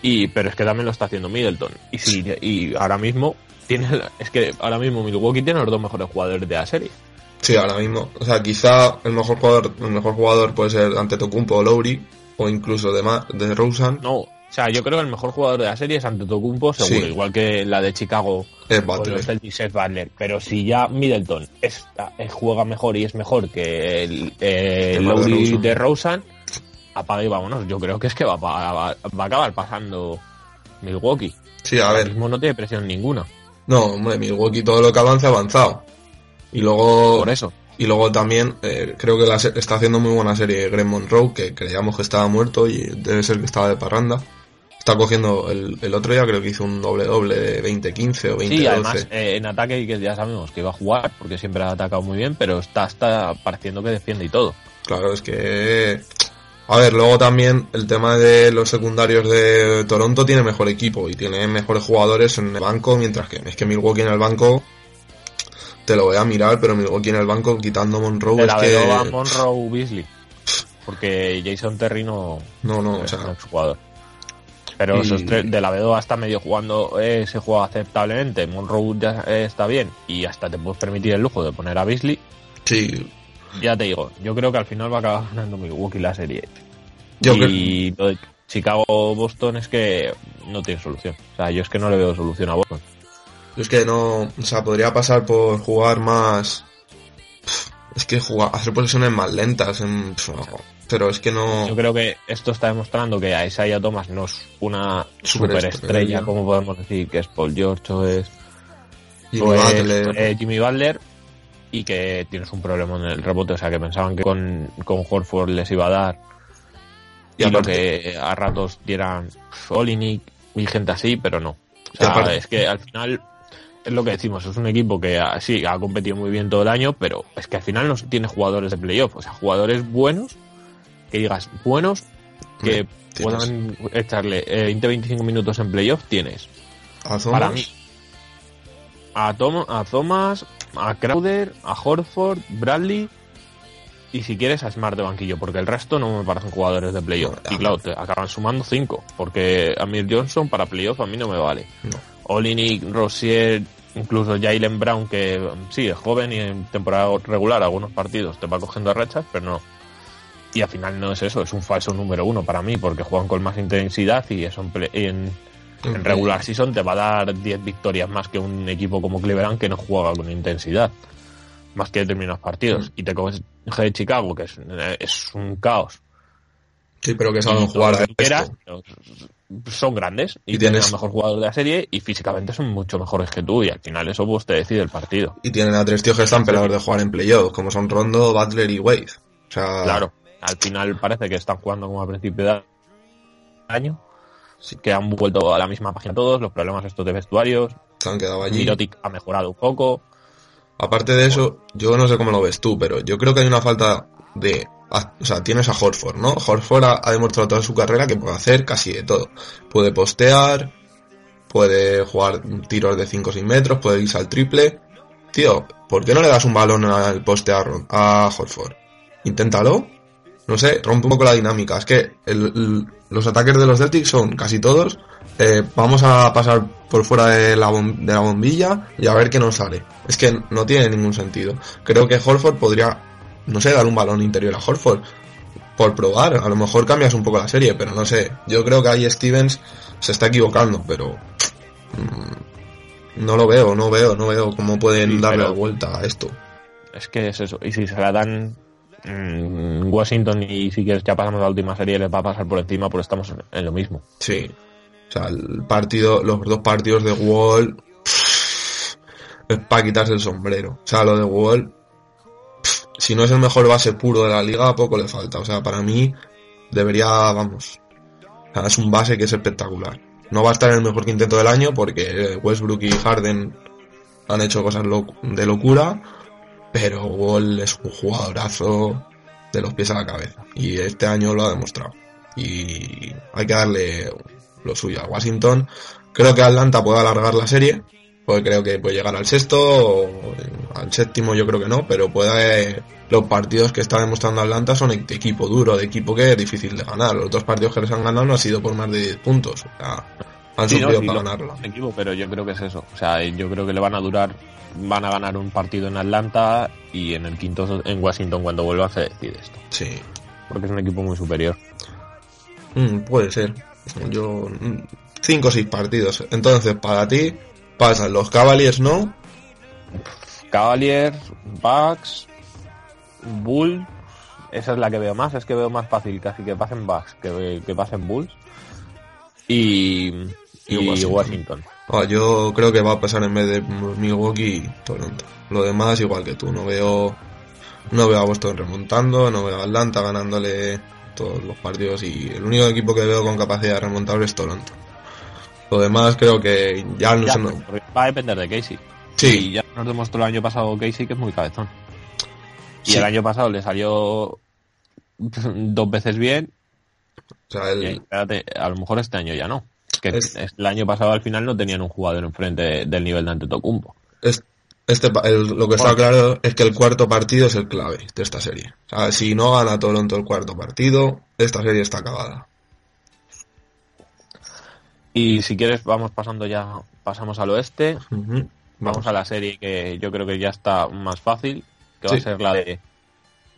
Y, pero es que también lo está haciendo Middleton. Y si, y ahora mismo tiene, es que ahora mismo Milwaukee tiene los dos mejores jugadores de la serie. Sí, ahora mismo. O sea, quizá el mejor jugador, el mejor jugador puede ser ante Tocumpo o Lowry, o incluso de, Ma- de Rosen No, o sea, yo creo que el mejor jugador de la serie es Antetokounmpo, seguro, Sí. igual que la de Chicago es Butler. los Celtics es Butler. Pero si ya Middleton está, eh, juega mejor y es mejor que el, eh, Lowry DeRozan. de Rosen, apaga y vámonos. Yo creo que es que va, a pa- va, va a acabar pasando Milwaukee. Sí, a Ahora ver. mismo no tiene presión ninguna. No, hombre, Milwaukee todo lo que avance ha avanzado. Y luego, Por eso. y luego también eh, creo que la está haciendo muy buena serie Greg Monroe, que creíamos que estaba muerto y debe ser que estaba de parranda. Está cogiendo el, el otro día, creo que hizo un doble doble de 20-15 o 20-12. Sí, además eh, en ataque que ya sabemos que va a jugar porque siempre ha atacado muy bien, pero está, está pareciendo que defiende y todo. Claro, es que... A ver, luego también el tema de los secundarios de Toronto tiene mejor equipo y tiene mejores jugadores en el banco, mientras que es que Milwaukee en el banco te lo voy a mirar, pero Milwaukee en el banco quitando Monroe es la que... Monroe Beasley. Porque Jason Terry no, No, no, o es un sea, exjugador. Pero Y- esos tres, de la Vedova está medio jugando, eh, se juega aceptablemente. Monroe ya eh, está bien y hasta te puedes permitir el lujo de poner a Beasley. sí. Ya te digo, yo creo que al final va a acabar ganando Milwaukee la serie. Yo creo... y lo de Chicago-Boston es que no tiene solución. O sea, yo es que no le veo solución a Boston. Yo es que no, o sea, podría pasar por jugar más. Es que jugar, hacer posiciones más lentas, en, pero es que no. Yo creo que esto está demostrando que a Isaiah Thomas no es una Superestrella. superestrella, como podemos decir, que es Paul George o es, Jimmy o es, Butler. eh, Jimmy Butler y que tienes un problema en el rebote. O sea, que pensaban que con, con Horford les iba a dar Y y, lo que a ratos dieran Olinik y gente así, pero no. O sea, aparte- es que al final es lo que decimos, es un equipo que ah, sí ha competido muy bien todo el año, pero es que al final no tiene jugadores de playoff, o sea, jugadores buenos, que digas buenos, que Tienes puedan echarle eh, 20-25 minutos en playoff, tienes a Thomas, para mí a, Tom, a Thomas, a Crowder, a Horford, Bradley y si quieres a Smart de banquillo, porque el resto no me parecen jugadores de playoff. No, y claro, te acaban sumando 5, porque Amir Johnson para playoff a mí no me vale. No. Olinik, Rosier, incluso Jalen Brown, que mm, sí, es joven y en temporada regular algunos partidos te va cogiendo rachas, pero no. Y al final no es eso, es un falso número uno para mí, porque juegan con más intensidad y eso en, en, en regular season te va a dar 10 victorias más que un equipo como Cleveland que no juega con intensidad, más que determinados partidos. Y te coges de Chicago, que es, es un caos. Sí, pero que saben jugar a pero son grandes y, Y tienen tienes- el mejor jugador de la serie y físicamente son mucho mejores que tú y al final eso pues te decide el partido. Y tienen a tres tíos que están pelados de jugar en playoff, como son Rondo, Butler y Wade. O sea, Claro, al final parece que están jugando como a principio de año, sí que han vuelto a la misma página todos, los problemas estos de vestuarios, se han quedado allí. Mirotic ha mejorado un poco, Aparte de eso, yo no sé cómo lo ves tú, pero yo creo que hay una falta de... ah, O sea, tienes a Horford, ¿no? Horford ha, ha demostrado toda su carrera que puede hacer casi de todo. Puede postear, puede jugar tiros de 5 o 6 metros, puede irse al triple. Tío, ¿por qué no le das un balón al poste a, Ron- a Horford? Inténtalo. No sé, rompe un poco la dinámica. Es que el- el- los ataques de los Celtics son casi todos. eh, vamos a pasar por fuera de la, bom- de la bombilla y a ver qué nos sale. Es que no tiene ningún sentido. Creo que Horford podría, no sé, dar un balón interior a Horford. Por probar, a lo mejor cambias un poco la serie, pero no sé. Yo creo que ahí Stevens se está equivocando, pero mm, no lo veo, no veo, no veo cómo pueden Sí, darle la vuelta a esto. es que es eso, y si se la dan Washington y si quieres ya pasamos a la última serie les va a pasar por encima porque estamos en, lo mismo. Sí. O sea, el partido, los dos partidos de Wall es para quitarse el sombrero. O sea, lo de Wall, si no es el mejor base puro de la liga, poco le falta. O sea, para mí debería, vamos, es un base que es espectacular. No va a estar en el mejor quinteto del año porque Westbrook y Harden han hecho cosas de locura, pero Wall es un jugadorazo de los pies a la cabeza. Y este año lo ha demostrado. Y hay que darle lo suyo a Washington. Creo que Atlanta puede alargar la serie, porque creo que puede llegar al sexto, o al séptimo yo creo que no, pero puede... Los partidos que está demostrando Atlanta son de equipo duro, de equipo que es difícil de ganar. Los dos partidos que les han ganado no han sido por más de 10 puntos. O sea, han Sí, no, sufrido sí, para lo- ganarla. me equivoco, pero yo creo que es eso. O sea, yo creo que le van a durar, van a ganar un partido en Atlanta y en el quinto en Washington cuando vuelvan se decide esto. Sí. Porque es un equipo muy superior. Mm, puede ser. Yo. 5 o 6 partidos. Entonces, para ti, pasan los Cavaliers, ¿no? Cavaliers, Bucks, Bulls. Esa es la que veo más. Es que veo más fácil casi que pasen Bucks que, que pasen Bulls. Y, y, Washington. Washington. Ah, yo creo que va a pasar en vez de Milwaukee Toronto. Lo demás, igual que tú. No veo. No veo a Boston remontando. No veo a Atlanta ganándole todos los partidos. Y el único equipo que veo con capacidad de remontar es Toronto. Lo demás, creo que ya no Ya, son. va a depender de Casey. Sí. Y ya nos demostró el año pasado Casey que es muy cabezón. Y Sí. el año pasado le salió dos veces bien. O sea, el- Y espérate, a lo mejor este año ya no. Que Es- el año pasado al final no tenían un jugador enfrente del nivel de Antetokounmpo. es- este, el- lo que está claro es que el cuarto partido es el clave de esta serie. O sea, si no gana Toronto el cuarto partido, esta serie está acabada. Y si quieres vamos pasando ya, pasamos al oeste. Vamos a la serie que yo creo que ya está más fácil, que va Sí. a ser la de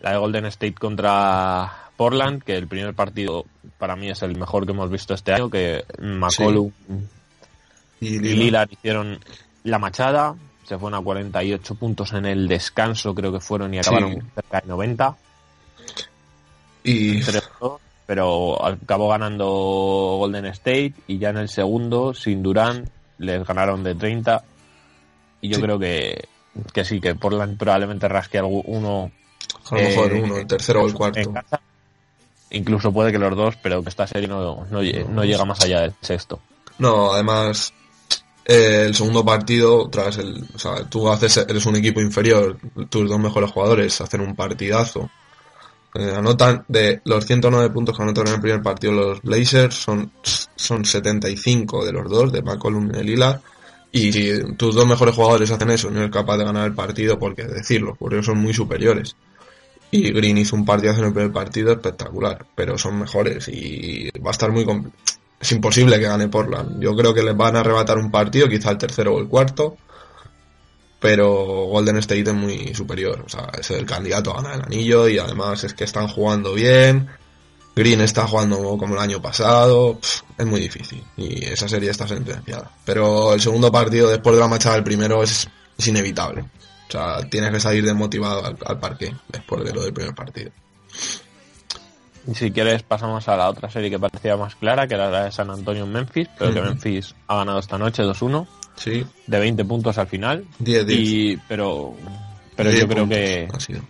la de Golden State contra Portland, que el primer partido para mí es el mejor que hemos visto este año, que McCollum Y y Lillard. Lillard hicieron la machada, se fueron a 48 puntos en el descanso, creo que fueron y acabaron Sí. cerca de 90. Y pero acabó ganando Golden State y ya en el segundo, sin Durán, les ganaron de 30. Y yo Sí. creo que, que sí, que Portland probablemente rasque uno a lo mejor eh, uno, el tercero o el cuarto. casa. Incluso puede que los dos, pero que esta serie no, no, lle- no llega más allá del sexto. No, además, eh, el segundo partido, tras el, o sea, tú haces, eres un equipo inferior, tus dos mejores jugadores hacen un partidazo. Eh, anotan de los 109 puntos que anotaron en el primer partido los Blazers, son, son 75 de los dos, de McCollum y de Lillard. Y si tus dos mejores jugadores hacen eso, no eres capaz de ganar el partido, porque decirlo, porque ellos son muy superiores. Y Green hizo un partidazo en el primer partido espectacular, pero son mejores y va a estar muy es imposible que gane Portland. Yo creo que les van a arrebatar un partido, quizá el tercero o el cuarto, pero Golden State es muy superior, o sea, es el candidato a ganar el anillo y además es que están jugando bien. Green está jugando como el año pasado, es muy difícil y esa serie está sentenciada. Pero el segundo partido después de la machada del primero es inevitable. O sea, tienes que salir desmotivado al, al parque después de lo del primer partido. Y si quieres pasamos a la otra serie que parecía más clara, que era la de San Antonio en Memphis, pero que Ujú. Memphis ha ganado esta noche 2-1, Sí, de 20 puntos al final. 10 10. Y, pero pero 10 yo creo que ha sido.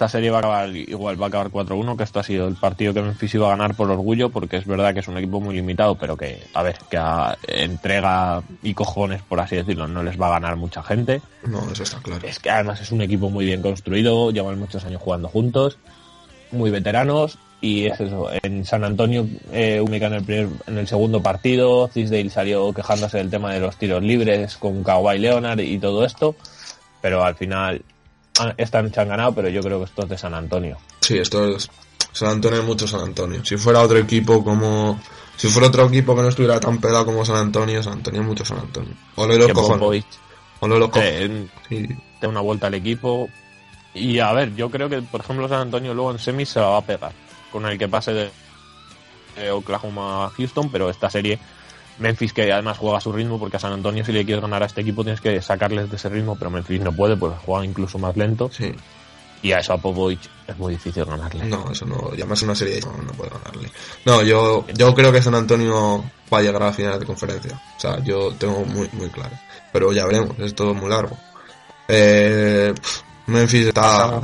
Esta serie va a acabar igual, va a acabar 4-1, que esto ha sido el partido que Memphis iba a ganar por orgullo, porque es verdad que es un equipo muy limitado, pero que, a ver, que a entrega y cojones, por así decirlo, no les va a ganar mucha gente. No, eso está claro. Es que además es un equipo muy bien construido, llevan muchos años jugando juntos, muy veteranos, y es eso, en San Antonio, eh, Única en el, primer, en el segundo partido, Cisdale salió quejándose del tema de los tiros libres con Kawhi Leonard y todo esto, pero al final ah, esta noche han ganado, pero yo creo que esto es de San Antonio. Sí, esto es San Antonio es mucho San Antonio. Si fuera otro equipo como si fuera otro equipo que no estuviera tan pelado como San Antonio, San Antonio es mucho San Antonio. Los los cojones. eh, Sí. dé una vuelta al equipo. Y a ver, yo creo que, por ejemplo, San Antonio luego en semis se la va a pegar con el que pase de, de Oklahoma a Houston, pero esta serie, Memphis que además juega a su ritmo, porque a San Antonio si le quieres ganar a este equipo tienes que sacarles de ese ritmo, pero Memphis no puede, pues juega incluso más lento. Sí. Y a eso a Popovich es muy difícil ganarle. No, eso no, llamarse una serie no, no puede ganarle. No, yo, yo creo que San Antonio va a llegar a la final de conferencia. O sea, yo tengo muy, muy claro. Pero ya veremos, es todo muy largo. Eh, Memphis está.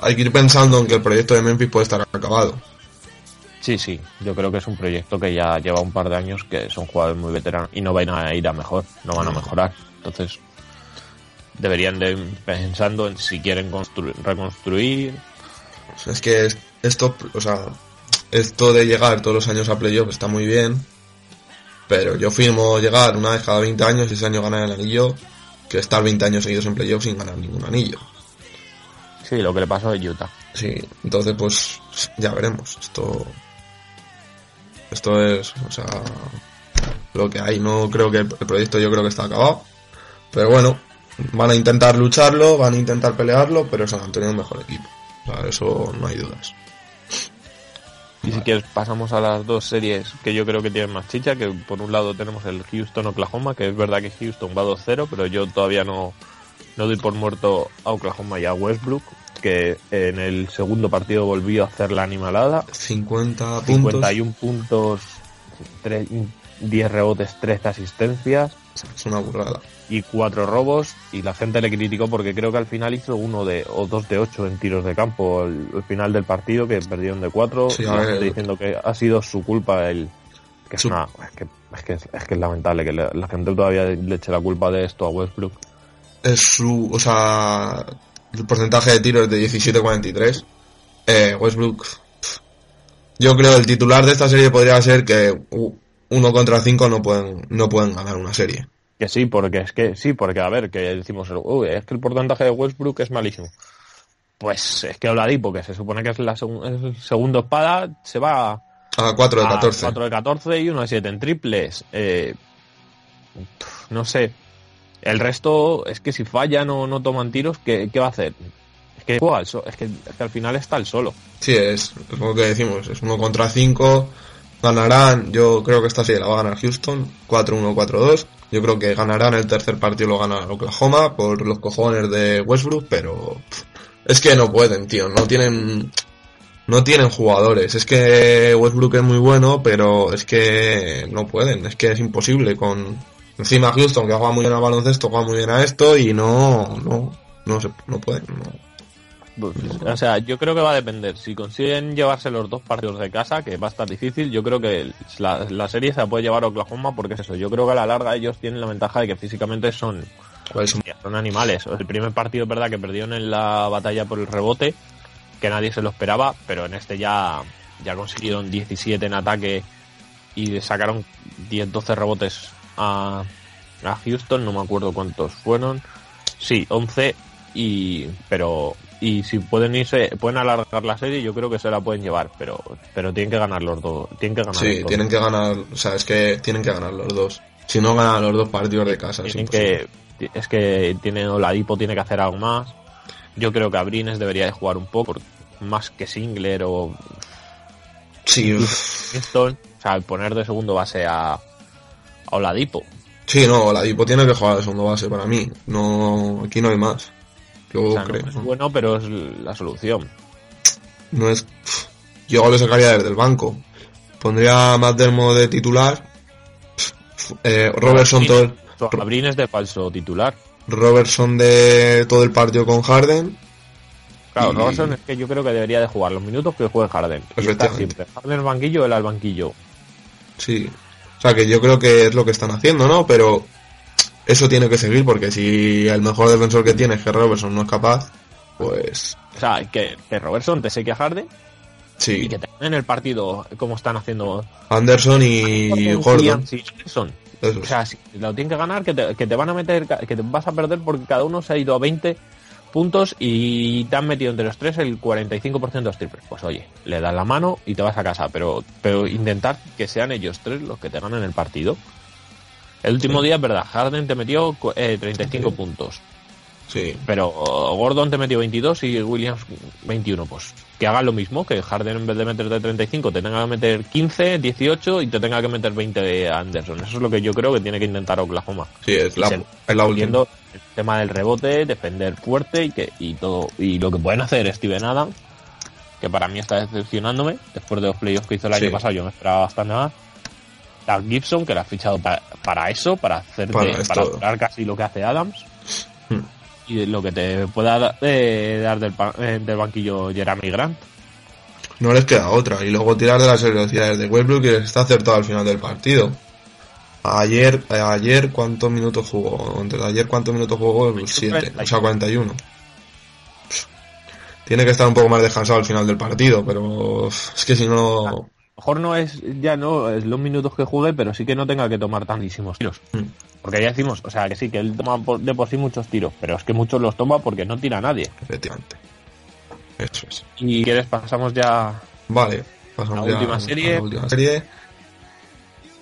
Hay que ir pensando en que el proyecto de Memphis puede estar acabado. Sí, sí, yo creo que es un proyecto que ya lleva un par de años, que son jugadores muy veteranos y no van a ir a mejor, no van a mejorar. Entonces, deberían de ir pensando en si quieren construir, reconstruir. Es que es- esto, o sea, esto de llegar todos los años a playoff está muy bien, pero yo firmo llegar una vez cada 20 años y ese año ganar el anillo, que estar 20 años seguidos en playoff sin ganar ningún anillo. Sí, lo que le pasó a Utah. Sí, entonces pues ya veremos. Esto, esto es, o sea, lo que hay. No creo que el proyecto yo creo que está acabado, pero bueno, van a intentar lucharlo, van a intentar pelearlo, pero San Antonio es el mejor equipo. O sea, eso no hay dudas. Y si quieres pasamos a las dos series que yo creo que tienen más chicha, que por un lado tenemos el Houston-Oklahoma, que es verdad que Houston va 2-0, pero yo todavía no, no doy por muerto a Oklahoma y a Westbrook, que en el segundo partido volvió a hacer la animalada. 50 puntos. 51 puntos, tre- 10 rebotes, 13 asistencias Es una burrada. y 4 robos. Y la gente le criticó porque creo que al final hizo uno de o dos de 8 en tiros de campo al, al final del partido, que perdieron de 4. Sí, la diciendo que ha sido su culpa el. Que es, Su- una- es, que, es, que, es, es que es lamentable que le- la gente todavía le eche la culpa de esto a Westbrook. Es su, o sea, el porcentaje de tiros de 17-43. Eh, Westbrook. pff. Yo creo el titular de esta serie podría ser que uno contra cinco no pueden, no pueden ganar una serie. Que sí, porque es que sí, porque a ver, que decimos, uy, es que el porcentaje de Westbrook es malísimo. Pues es que Oladipo, que se supone que es la es el segundo espada, se va a A 4 de 14. 4 de 14 y 1 de 7 en triples. Eh, no sé. El resto es que si fallan o no toman tiros, ¿qué, qué va a hacer? Es que, es, que, es que al final está el solo. Sí, es, lo que decimos, es uno contra cinco. Ganarán, yo creo que esta serie la va a ganar Houston, 4-1, 4-2. Yo creo que ganarán el tercer partido, lo gana Oklahoma por los cojones de Westbrook, pero es que no pueden, tío, no tienen, no tienen jugadores. Es que Westbrook es muy bueno, pero es que no pueden, es que es imposible con encima Houston que juega muy bien al baloncesto, juega muy bien a esto y no, no, no se, no. Pues, O sea, yo creo que va a depender. Si consiguen llevarse los dos partidos de casa, que va a estar difícil, yo creo que la, la serie se la puede llevar Oklahoma porque es eso. Yo creo que a la larga ellos tienen la ventaja de que físicamente son, Pues, son animales. El primer partido verdad que perdieron en la batalla por el rebote, que nadie se lo esperaba, pero en este ya, ya consiguieron 17 en ataque y sacaron 10-12 rebotes a, a Houston, no me acuerdo cuántos fueron. Sí, 11 y pero y si pueden irse pueden alargar la serie, yo creo que se la pueden llevar, pero pero tienen que ganar los dos, tienen que ganar Sí, los dos. tienen que ganar, o sea, es que tienen que ganar los dos. Si no ganan los dos partidos de casa, es tienen que es que tiene Oladipo tiene que hacer algo más. Yo creo que Abrines debería de jugar un poco más que Singler o Sí. Kingston, o sea, poner de segundo base a, a Oladipo. sí, no, la Dipo tiene que jugar de segundo base para mí. No, aquí no hay más. Yo O sea, no creo. es ¿no? bueno, pero es la solución. No es. Yo le sacaría desde el banco. Pondría a Matt Dermo de titular. Eh, Robertson todo el, Abrines de falso titular. Robertson de todo el partido con Harden. Claro, Y- Robertson es que yo creo que debería de jugar los minutos que juegue Harden. Siempre. Harden al banquillo, él al banquillo. Sí. O sea que yo creo que es lo que están haciendo, ¿no? Pero eso tiene que seguir porque si el mejor defensor que tiene es que Robertson no es capaz, pues O sea, que, que Robertson te seque a Harden sí. y que te en el partido como están haciendo Anderson y Gordon. Y Anderson. Eso O sea, si lo tienen que ganar, que te, que te van a meter, que te vas a perder porque cada uno se ha ido a 20 puntos y te han metido entre los tres el 45% de los triples. Pues oye, le das la mano y te vas a casa, pero, pero intentar que sean ellos tres los que te ganen el partido. El último día es verdad, Harden te metió eh, 35 Sí. puntos, Sí. pero Gordon te metió 22 y Williams 21. Pues que hagan lo mismo, que Harden en vez de meterte 35 te tenga que meter 15, 18 y te tenga que meter 20 de Anderson. Eso es lo que yo creo que tiene que intentar Oklahoma. Sí, es la, es la última. El tema del rebote, defender fuerte y que y todo y lo que pueden hacer Steven Adams, que para mí está decepcionándome después de los playoffs que hizo el Sí. año pasado, yo me esperaba bastante más. Doug Gibson, que lo ha fichado pa- para eso, para hacer Para para casi lo que hace Adams Hmm. Y lo que te pueda da- eh, dar del, pa- eh, del banquillo Jeremy Grant. No les queda otra. Y luego tirar de las velocidades de Westbrook que está acertado al final del partido. Ayer, ayer ¿cuántos minutos jugó? Antes de ayer ¿cuántos minutos jugó? 7, o sea 41. Pff, Tiene que estar un poco más descansado al final del partido, pero es que si no... A lo mejor no es ya no es los minutos que juegue, pero sí que no tenga que tomar tantísimos tiros. Mm. Porque ya decimos, o sea, que sí, que él toma de por sí muchos tiros, pero es que muchos los toma porque no tira a nadie. Efectivamente. Eso es. Y quieres, pasamos ya Vale. Pasamos La ya última a serie. la última serie.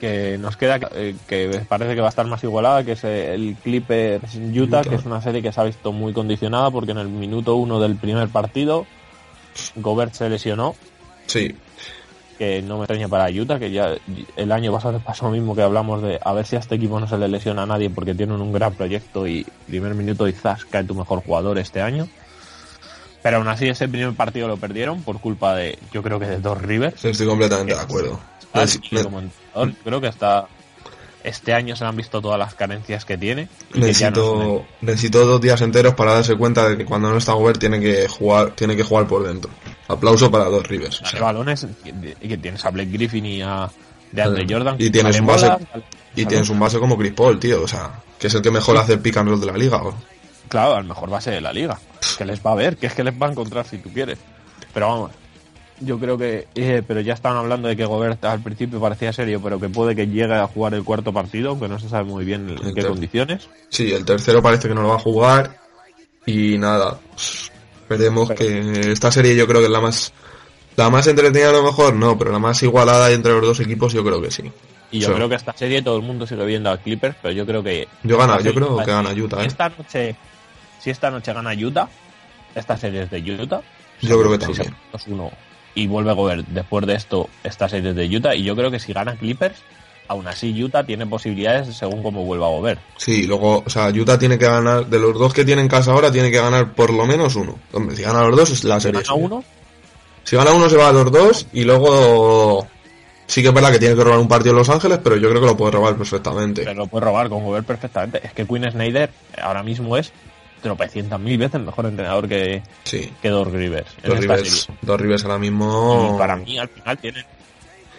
que nos queda, eh, que parece que va a estar más igualada, que es el Clippers Utah, Utah. que es una serie que se ha visto muy condicionada porque en el minuto uno del primer partido Gobert se lesionó, Sí. Que no me extraña para Utah, que ya el año pasado pasó lo mismo que hablamos de a ver si a este equipo no se le lesiona a nadie porque tienen un gran proyecto y primer minuto y zas cae tu mejor jugador este año. Pero aún así ese primer partido lo perdieron por culpa de, yo creo que de dos Rivers. Estoy completamente de acuerdo. Como entrenador, creo que hasta este año se han visto todas las carencias que tiene. que necesito, no necesito dos días enteros para darse cuenta de que cuando no está Gobert tiene que jugar, tiene que jugar por dentro. Aplauso para dos Rivers. o Dale sea, balones y que tienes a Blake Griffin y a de Andre Jordan. y tienes un base- y tienes un base como Chris Paul, tío, o sea, que es el que mejor hace el pick and roll de la liga. o- Claro, al mejor base de la liga. Que les va a ver, que es que les va a encontrar si tú quieres. Pero vamos, yo creo que. eh, pero ya estaban hablando de que Gobert al principio parecía serio, pero que puede que llegue a jugar el cuarto partido, aunque no se sabe muy bien en qué condiciones. Sí, el tercero parece que no lo va a jugar. Y nada, pues, esperemos Pero- que esta serie yo creo que es la más la más entretenida a lo mejor, no, pero la más igualada entre los dos equipos yo creo que sí. Y yo creo que esta serie todo el mundo sigue viendo a Clippers, pero yo creo que. Yo gana, yo creo que gana Utah, Si ¿eh? esta noche, si esta noche gana Utah, esta serie es de Utah. Yo creo que también. pone 2-1 y vuelve a Gobert después de esto, esta serie es de Utah. Y yo creo que si gana Clippers, aún así Utah tiene posibilidades según cómo vuelva a Gobert. Sí, luego, o sea, Utah tiene que ganar, de los dos que tiene en casa ahora, tiene que ganar por lo menos uno. Hombre, si gana los dos, es la Si serie. gana suya. uno, Si gana uno, se va a los dos, y luego, sí que es verdad que tiene que robar un partido en Los Ángeles, pero yo creo que lo puede robar perfectamente. pero lo puede robar con Gobert perfectamente. Es que Quinn Snyder ahora mismo es tropecientas mil veces mejor entrenador que, Sí, que Doc Rivers esta Rivers, Rivers ahora mismo. Y para mí, al final, tienen.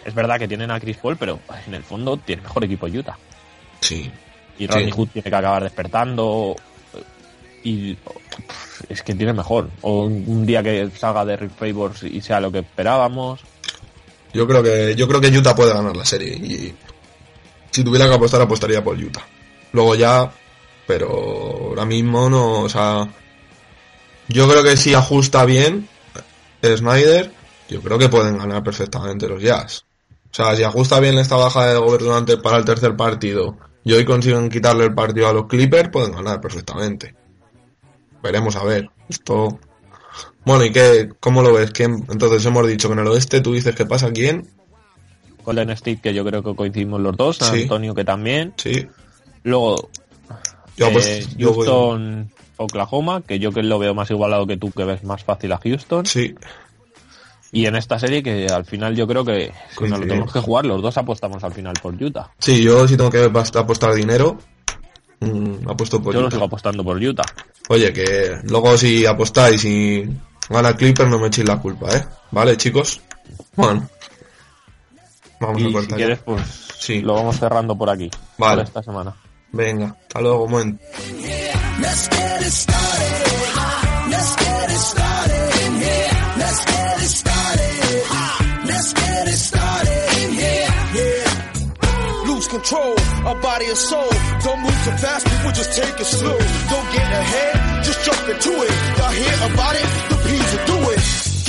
Es verdad que tienen a Chris Paul, pero en el fondo tiene mejor equipo Utah. Sí, Y Rodney Sí. Hood tiene que acabar despertando. Y es que tiene mejor. O un un día que salga de Rick Favors y sea lo que esperábamos. yo creo que, yo creo que Utah puede ganar la serie, y si tuviera que apostar, apostaría por Utah. Luego ya, pero ahora mismo no, o sea, yo creo que si ajusta bien Snyder, yo creo que pueden ganar perfectamente los Jazz. O sea, si ajusta bien esta baja de Gobert durante para el tercer partido y hoy consiguen quitarle el partido a los Clippers, pueden ganar perfectamente. Veremos a ver. Esto. Bueno, ¿y qué? ¿Cómo lo ves? ¿Quién? Entonces hemos dicho que en el oeste tú dices que pasa quién. Golden State, que yo creo que coincidimos los dos. San Sí. Antonio, que también. Sí. Luego, Yo, eh, pues, voy- Houston, Oklahoma, que yo que lo veo más igualado que tú, que ves más fácil a Houston. Sí. Y en esta serie, que al final yo creo que si nos lo tenemos que jugar, los dos apostamos al final por Utah. Sí, yo si tengo que apostar dinero, mm, apuesto por Yo lo Utah. sigo apostando por Utah. Oye, que luego si apostáis y gana Clipper no me echéis la culpa, ¿eh? ¿Vale, chicos? Bueno. Vamos Y a si cortar. quieres, ya. pues Sí. lo vamos cerrando por aquí. Vale. Por esta semana. Venga, hasta luego, momento. Control of body and soul. Don't move too fast, people just take it slow. Don't get ahead, just jump into it. Y'all hear about it? The P's will do it.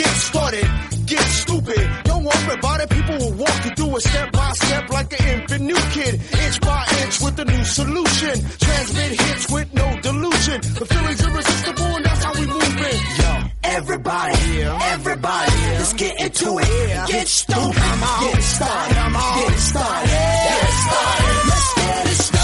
Get started, get stupid. Don't worry about it, people will walk you through it step by step like an infant new kid. Inch by inch with a new solution. Transmit hits with no delusion. The feeling's irresistible how we. Yo. Everybody, everybody, let's get into it. Get stupid, get started, get started, get started. Let's get it started.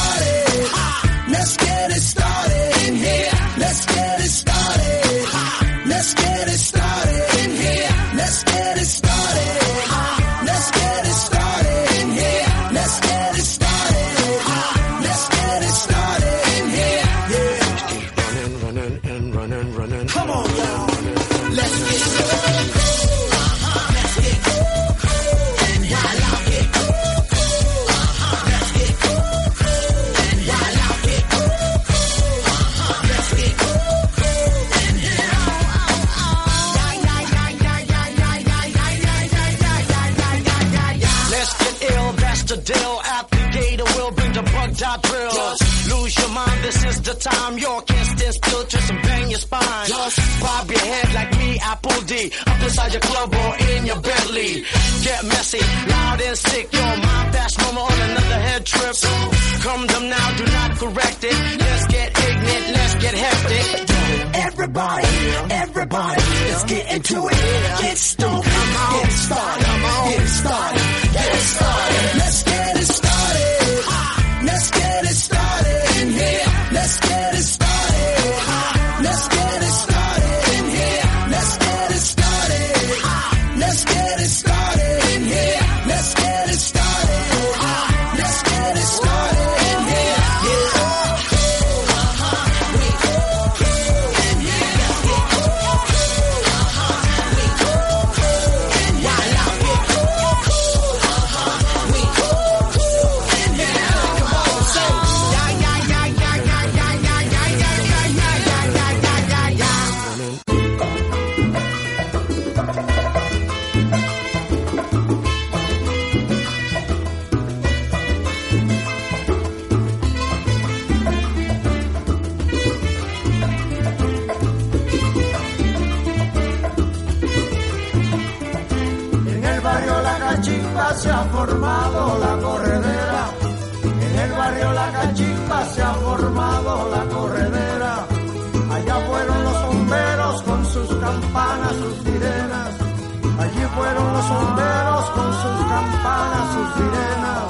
Fueron los bomberos con sus campanas, sus sirenas.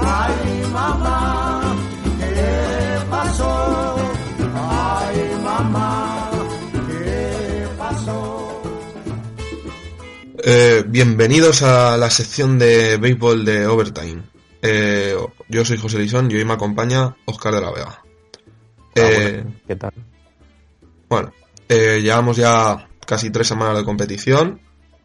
Ay, mamá, ¿qué pasó? Ay, mamá, ¿qué pasó? Eh, bienvenidos a la sección de béisbol de Overtime. Eh, yo soy José Lisón y hoy me acompaña Oscar de la Vega. Eh, ¿Qué tal? Bueno, eh, llevamos ya casi tres semanas de competición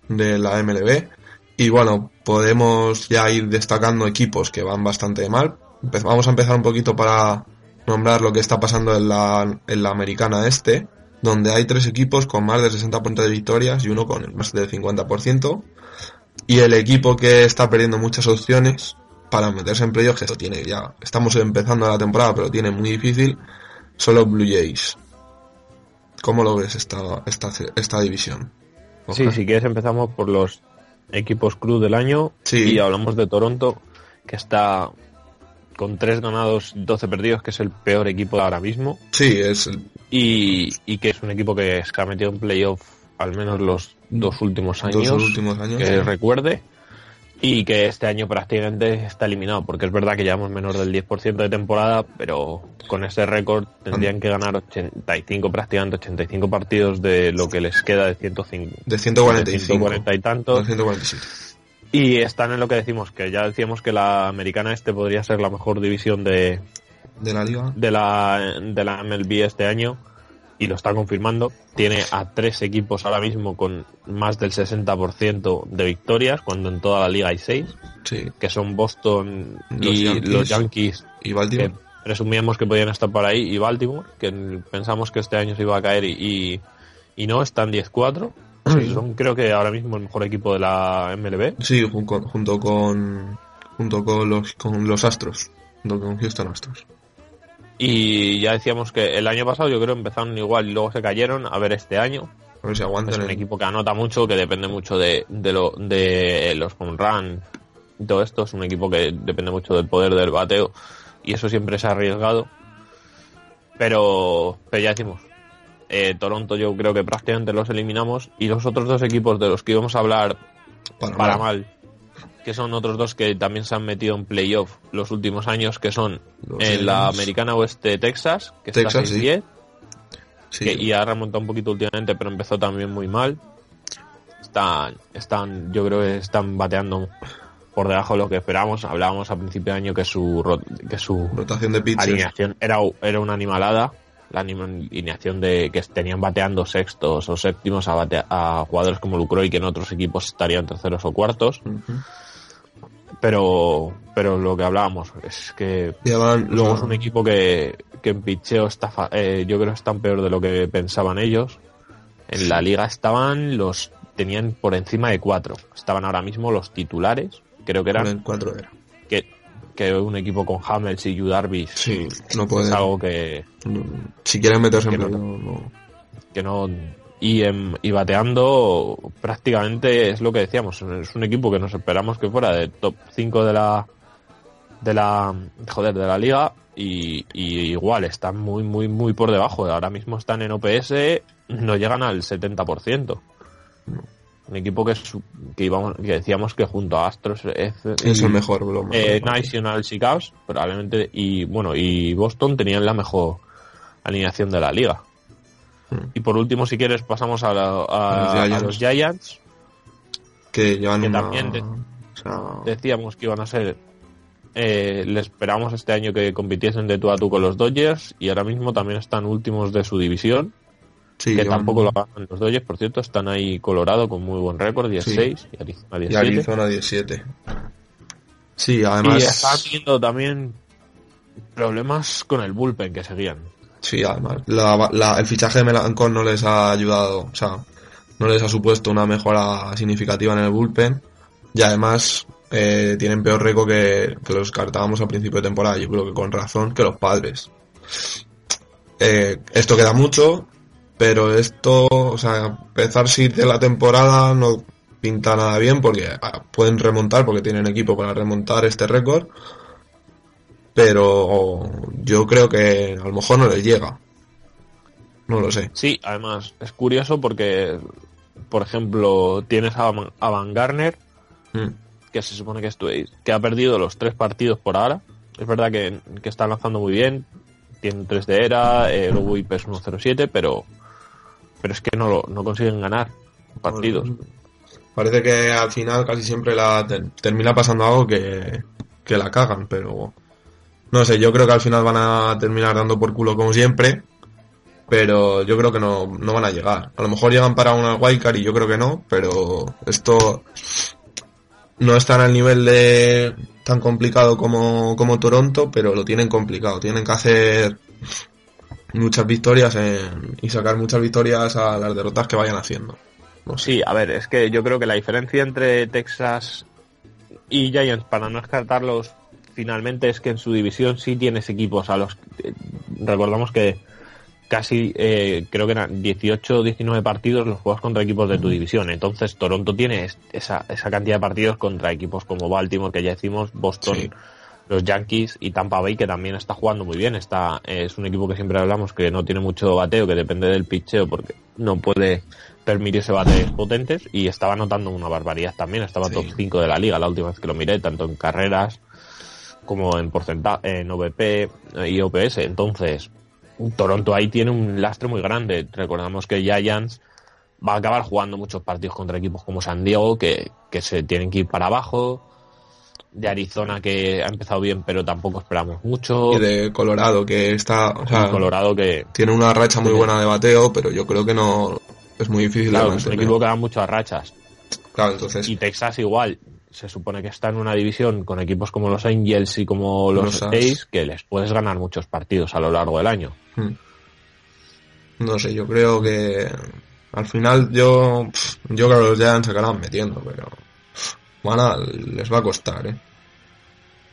de la MLB y bueno, podemos ya ir destacando equipos que van bastante mal. Vamos a empezar un poquito para nombrar lo que está pasando en la, en la americana este, donde hay tres equipos con más del 60% de victorias y uno con más del 50%. Y el equipo que está perdiendo muchas opciones para meterse en playoffs, que esto tiene ya, estamos empezando la temporada, pero tiene muy difícil, son los Blue Jays. ¿Cómo lo ves esta, esta, esta división? Sí, Oscar? si quieres empezamos por los equipos cruz del año Sí. y hablamos de Toronto, que está con tres ganados, 12 perdidos, que es el peor equipo de ahora mismo, Sí, es y, y que es un equipo que se ha metido en playoff al menos los dos últimos años, dos últimos años. que recuerde, y que este año prácticamente está eliminado, porque es verdad que llevamos menos del 10% de temporada, pero con ese récord tendrían que ganar 85, prácticamente 85 partidos de lo que les queda de 105. de 145. 140 y tantos. No, 147. Y están en lo que decimos, que ya decíamos que la americana este podría ser la mejor división de, De la liga. de la, de la MLB este año y lo está confirmando. Tiene a tres equipos ahora mismo con más del 60% de victorias, cuando en toda la liga hay seis, Sí. que son Boston Los y Yankees. los Yankees, Y que Baltimore. presumíamos que podían estar por ahí, y Baltimore, que pensamos que este año se iba a caer y, y, y no, están 10-4. Sí. Son creo que ahora mismo el mejor equipo de la MLB. Sí, junto con junto con los con los Astros, junto con Houston Astros. Y ya decíamos que el año pasado yo creo empezaron igual y luego se cayeron. A ver este año. Es un el- equipo que anota mucho, que depende mucho de, de, lo, de los home run y todo esto. Es un equipo que depende mucho del poder del bateo y eso siempre se ha arriesgado. Pero, pero ya decimos, eh, Toronto yo creo que prácticamente los eliminamos y los otros dos equipos de los que íbamos a hablar para, para mal. mal, que son otros dos que también se han metido en playoff los últimos años, que son Los en la Angels. Americana Oeste Texas, que Texas, está sí. 6-10, Sí. y ha remontado un poquito últimamente, pero empezó también muy mal. Están, están, yo creo que están bateando por debajo de lo que esperamos. Hablábamos a principio de año que su, que su rotación de alineación era, era una animalada. La alineación de que tenían bateando sextos o séptimos a, bate- a jugadores como Lucroy que en otros equipos estarían terceros o cuartos. Pero, pero lo que hablábamos es que Llevan luego es un equipo que, que en picheo está, fa- eh, yo creo que están peor de lo que pensaban ellos. En la liga estaban los, tenían por encima de cuatro. Estaban ahora mismo los titulares, creo que eran, cuatro era. que, que un equipo con Hamels y Yu Darvish Sí, no es pueden. algo que, no- si quieren meterse en no- no. que no y, em, y bateando prácticamente es lo que decíamos es un equipo que nos esperamos que fuera de top 5 de la de la joder de la liga y, y igual están muy muy muy por debajo ahora mismo están en OPS no llegan al 70% un equipo que, su- que íbamos que decíamos que junto a Astros es, Es el mejor, lo mejor. eh, National Chicago probablemente y bueno y Boston tenían la mejor alineación de la liga. Y por último si quieres pasamos a, la- a- Los a Giants. los Giants que llevan que una... también de- o sea, decíamos que iban a ser eh, le esperamos este año que compitiesen de tú a tú con los Dodgers y ahora mismo también están últimos de su división sí, que llevan- tampoco lo los Dodgers por cierto están ahí Colorado con muy buen récord 16 y Arizona y 17 Arizona 17. Sí, y además... están teniendo también problemas con el bullpen que seguían Sí, además, el fichaje de Melancon no les ha ayudado, o sea, no les ha supuesto una mejora significativa en el bullpen. Y además eh, tienen peor récord que, los cartábamos al principio de temporada, yo creo que con razón, que los padres. Eh, esto queda mucho, pero esto, o sea, empezar sin de la temporada no pinta nada bien porque ah, pueden remontar porque tienen equipo para remontar este récord pero yo creo que a lo mejor no les llega. No lo sé. Sí, además es curioso porque, por ejemplo, tienes a, a Van Garner, Mm. que se supone que, estu- que ha perdido los tres partidos por ahora. Es verdad que, que está lanzando muy bien, tiene 3 de era, el whip es 1.07, pero, pero es que no, lo- no consiguen ganar partidos. Parece que al final casi siempre la ter- termina pasando algo que, que la cagan, pero no sé, yo creo que al final van a terminar dando por culo como siempre, pero yo creo que no, no van a llegar. A lo mejor llegan para una wildcard y yo creo que no, pero esto no están al nivel de tan complicado como, como Toronto, pero lo tienen complicado. Tienen que hacer muchas victorias en- y sacar muchas victorias a las derrotas que vayan haciendo. No. Sí, a ver, es que yo creo que la diferencia entre Texas y Giants, para no descartarlos finalmente, es que en su división sí tienes equipos a los... eh, recordamos que casi, eh, creo que eran 18 o 19 partidos los juegas contra equipos de tu división. Entonces Toronto tiene es- esa, esa cantidad de partidos contra equipos como Baltimore, que ya decimos, Boston, Sí. los Yankees y Tampa Bay, que también está jugando muy bien. Está, es un equipo que siempre hablamos que no tiene mucho bateo, que depende del pitcheo porque no puede permitirse bates potentes y estaba anotando una barbaridad también. Estaba Sí. top 5 de la liga la última vez que lo miré, tanto en carreras como en porcentaje, en OVP y OPS. Entonces, Toronto ahí tiene un lastre muy grande. Recordamos que Giants va a acabar jugando muchos partidos contra equipos como San Diego que, que se tienen que ir para abajo. De Arizona que ha empezado bien pero tampoco esperamos mucho. y de Colorado que está o sea, Colorado que tiene una racha muy buena de bateo pero yo creo que no es muy difícil claro, de es un equipo que da muchas rachas. claro entonces Y Texas igual. Se supone que está en una división con equipos como los Angels y como los, Los As. Que les puedes ganar muchos partidos a lo largo del año. hmm. no sé yo creo que al final yo yo creo que los Giants se acabarán metiendo pero van a, les va a costar eh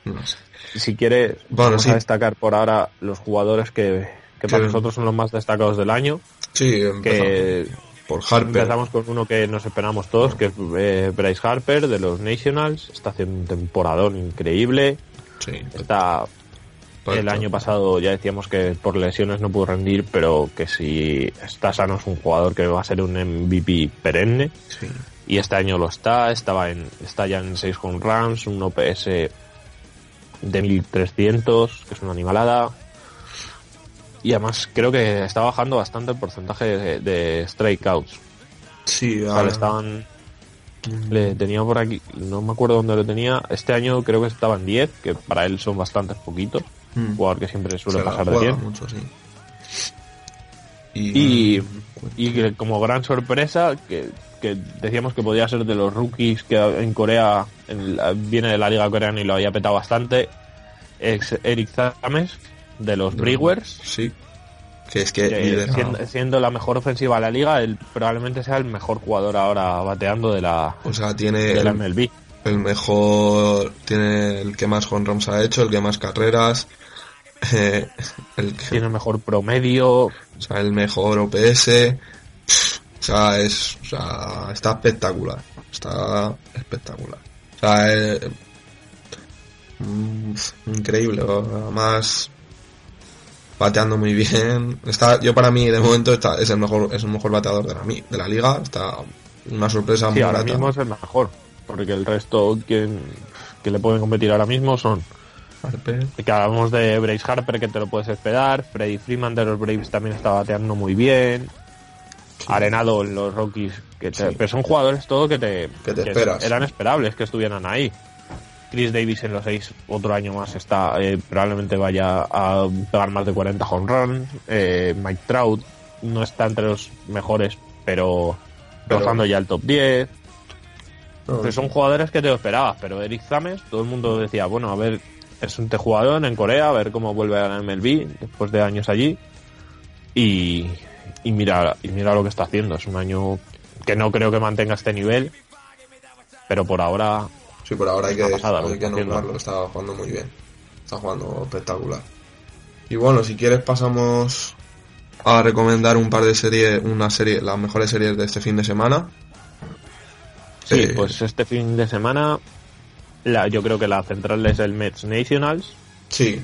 no sé Si quieres, Bueno, vamos sí. a destacar por ahora los jugadores que, que para nosotros son los más destacados del año. sí empezamos Que por Harper empezamos con uno que nos esperamos todos, que es eh, Bryce Harper de los Nationals. Está haciendo un temporadón increíble. sí Está el perfecto. año pasado ya decíamos que por lesiones no pudo rendir, pero que si está sano es un jugador que va a ser un MVP perenne. sí Y este año lo está, estaba en, está ya en 6 home runs, un OPS de 1300, que es una animalada. Y además creo que está bajando bastante el porcentaje de, de strikeouts. sí O sea, le estaban. Le tenía por aquí, no me acuerdo dónde lo tenía. Este año creo que estaban 10, que para él son bastantes poquitos. Un jugador que siempre suele Se pasar de juega 10. mucho, sí. Y, y que como gran sorpresa, que, que decíamos que podía ser de los rookies que en Corea en la- viene de la liga coreana y lo había petado bastante, es Eric Zames de los Brewers. Sí. Que es que lidera- siendo, siendo la mejor ofensiva de la liga, él probablemente sea el mejor jugador ahora bateando de la, O sea, tiene de la el, MLB. el mejor, tiene el que más home runs ha hecho, el que más carreras, eh, el que, Tiene el mejor promedio. o sea, el mejor OPS. O sea, es, o sea, está espectacular. Está espectacular. O sea, eh, mm, increíble. Además, bateando muy bien. Está, yo para mí, de momento, está, es el mejor, es el mejor bateador de la, de la liga. Está una sorpresa Sí, muy ahora mismo es el mejor. Porque el resto que, que le pueden competir ahora mismo son Harper. que hablamos de Brace Harper que te lo puedes esperar, Freddy Freeman de los Braves también está bateando muy bien, Arenado en los Rockies, que te- Sí. pero son jugadores todo que te, Que te esperas. eran esperables que estuvieran ahí. Chris Davis en los seis otro año más está eh, probablemente vaya a pegar más de 40 home runs. Eh, Mike Trout no está entre los mejores, pero, Pero- rozando ya el top 10. No, Pues son jugadores que te lo esperabas, pero Eric Zames, todo el mundo decía, bueno, a ver, es un jugador en Corea, a ver cómo vuelve a la MLB después de años allí. Y, y mira, y mira lo que está haciendo. Es un año que no creo que mantenga este nivel, pero por ahora Sí, por ahora hay que, pasada hay que nombrarlo, está jugando muy bien. Está jugando espectacular. Y bueno, si quieres pasamos a recomendar un par de series, una serie, las mejores series de este fin de semana. Sí, Eh, pues este fin de semana la, yo creo que la central es el Mets Nationals. Sí,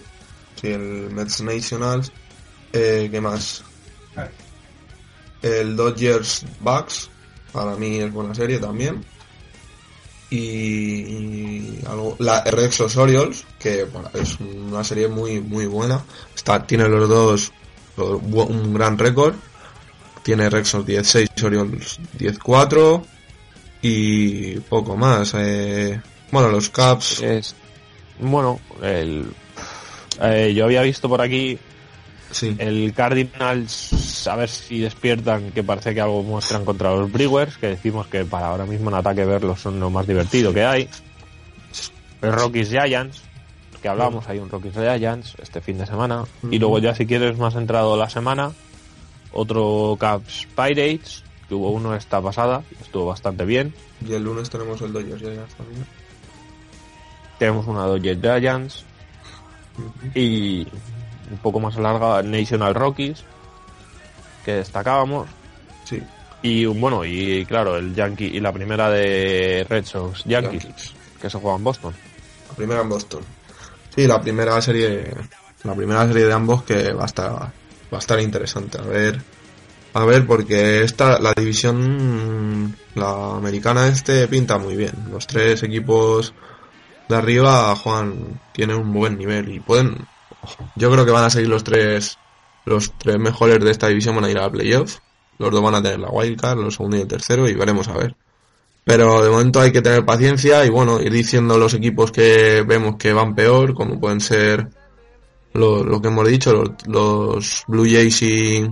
sí, el Mets Nationals. Eh, ¿Qué más? El Dodgers Bucks, para mí es buena serie también. Y, y algo, la Rexos Orioles, que bueno, es una serie muy muy buena. Está, tiene los dos un gran récord. Tiene Rexos 10-6, Orioles 10-4 y poco más. eh, bueno, los Caps, Es, bueno, el, eh, yo había visto por aquí sí. el Cardinals, a ver si despiertan, que parece que algo muestran contra los Brewers, que decimos que para ahora mismo en ataque verlos son lo más divertido que hay. El Rockies Giants, que hablamos, hay un Rockies Giants este fin de semana. Y luego ya si quieres más entrado la semana, otro Caps Pirates, que hubo uno esta pasada, estuvo bastante bien. Y el lunes tenemos el Dodgers Giants también. Tenemos una Dodgers Giants y un poco más larga National Rockies que destacábamos Sí, y bueno y claro el Yankee y la primera de Red Sox Yankees, Yankees. que se juega en Boston La primera en Boston. Sí, la primera serie, la primera serie de ambos que va a estar, va a estar interesante. A ver, a ver, porque esta, la división, la americana este pinta muy bien. Los tres equipos de arriba juegan, tienen un buen nivel y pueden, yo creo que van a seguir los tres, los tres mejores de esta división van a ir a la playoff. Los dos van a tener la wildcard, los segundo y el tercero y veremos a ver. Pero de momento hay que tener paciencia y bueno, ir diciendo los equipos que vemos que van peor, como pueden ser lo, que hemos dicho, los, los Blue Jays y,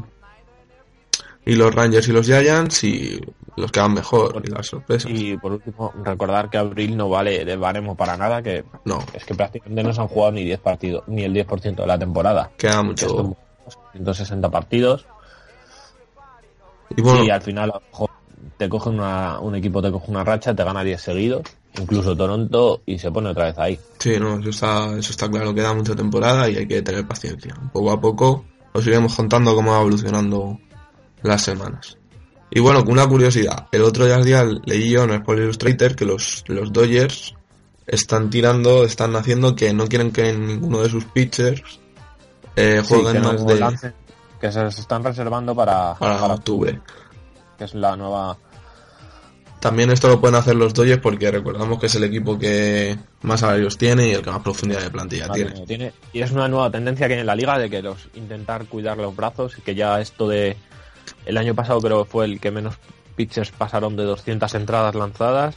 y los Rangers y los Giants y los que van mejor y las sorpresas. y por último recordar que abril no vale de baremo para nada que No, es que prácticamente no se han jugado ni 10 partidos ni el 10% de la temporada queda que mucho. son 160 partidos Y bueno, y al final a lo mejor te coge una, un equipo te coge una racha te gana 10 seguidos incluso Toronto y se pone otra vez ahí sí, no, eso está, eso está claro, queda mucha temporada y hay que tener paciencia. Poco a poco os iremos contando cómo va evolucionando las semanas. Y bueno, una curiosidad, el otro día leí yo en el Sport Illustrator que los, los Dodgers están tirando, están haciendo que no quieren que ninguno de sus pitchers eh, Sí, jueguen no más de lancen, que se los están reservando para, para para octubre. que es la nueva También esto lo pueden hacer los Dodgers porque recordamos que es el equipo que más salarios tiene y el que más profundidad de plantilla tiene. Y es una nueva tendencia que hay en la liga de que los intentar cuidar los brazos y que ya esto de el año pasado creo que fue el que menos pitchers pasaron de 200 entradas lanzadas,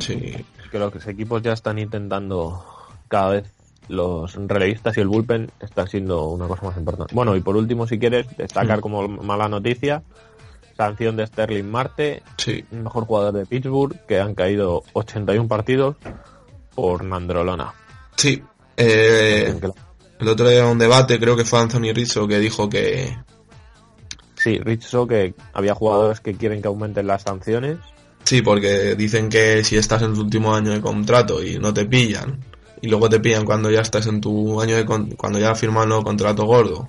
Sí, que los equipos ya están intentando cada vez los relevistas y el bullpen están siendo una cosa más importante. Bueno, y por último, si quieres, destacar Mm. como mala noticia, sanción de Sterling Marte, sí, mejor jugador de Pittsburgh, que han caído 81 partidos por Nandrolona. sí. Eh, el otro día un debate, creo que fue Anthony Rizzo que dijo que Sí, Rizzo, que había jugadores que quieren que aumenten las sanciones. sí, porque dicen que si estás en tu último año de contrato y no te pillan y luego te pillan cuando ya estás en tu año de con- cuando ya has firmado un nuevo contrato gordo,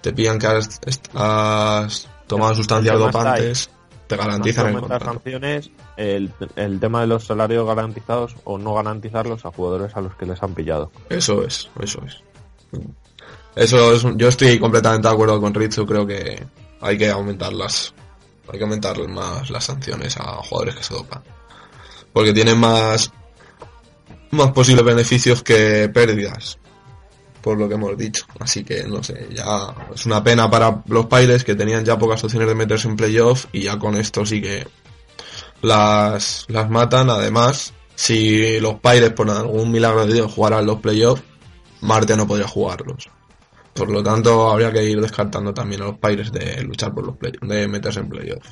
te pillan que has, has tomado sustancias el dopantes. te garantizan el aumentar contrato. sanciones, el, el tema de los salarios garantizados o no garantizarlos a jugadores a los que les han pillado. Eso es, eso es. Eso es, yo estoy completamente de acuerdo con Rizzo, creo que hay que aumentarlas, hay que aumentar más las sanciones a jugadores que se dopan. Porque tienen más, más posibles beneficios que pérdidas, por lo que hemos dicho. Así que, no sé, ya es una pena para los Pirates que tenían ya pocas opciones de meterse en playoff y ya con esto sí que las, las matan. Además, si los Pirates por algún milagro de Dios jugaran los playoffs, Marte no podría jugarlos. Por lo tanto, habría que ir descartando también a los Pirates de luchar por los play de meterse en playoffs.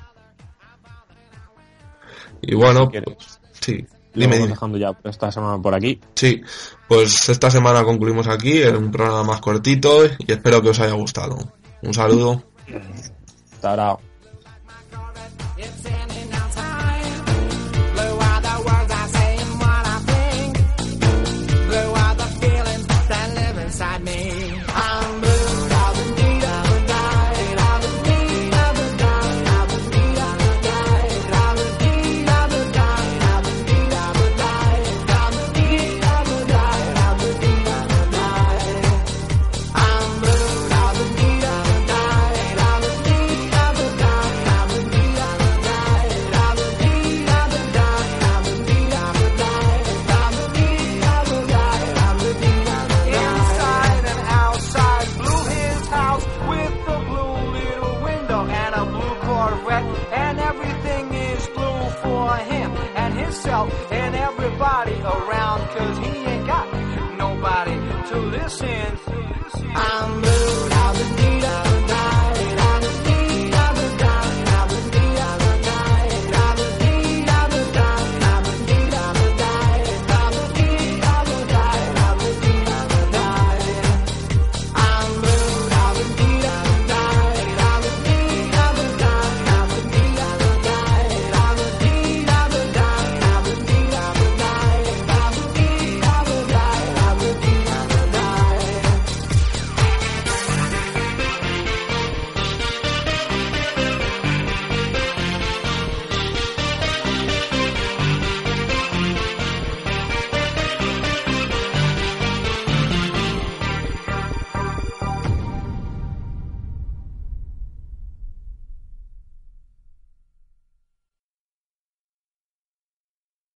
Y bueno, pues, sí, lo vamos dejando ya esta semana por aquí. Sí, pues esta semana concluimos aquí, en un programa más cortito y espero que os haya gustado. Un saludo. Hasta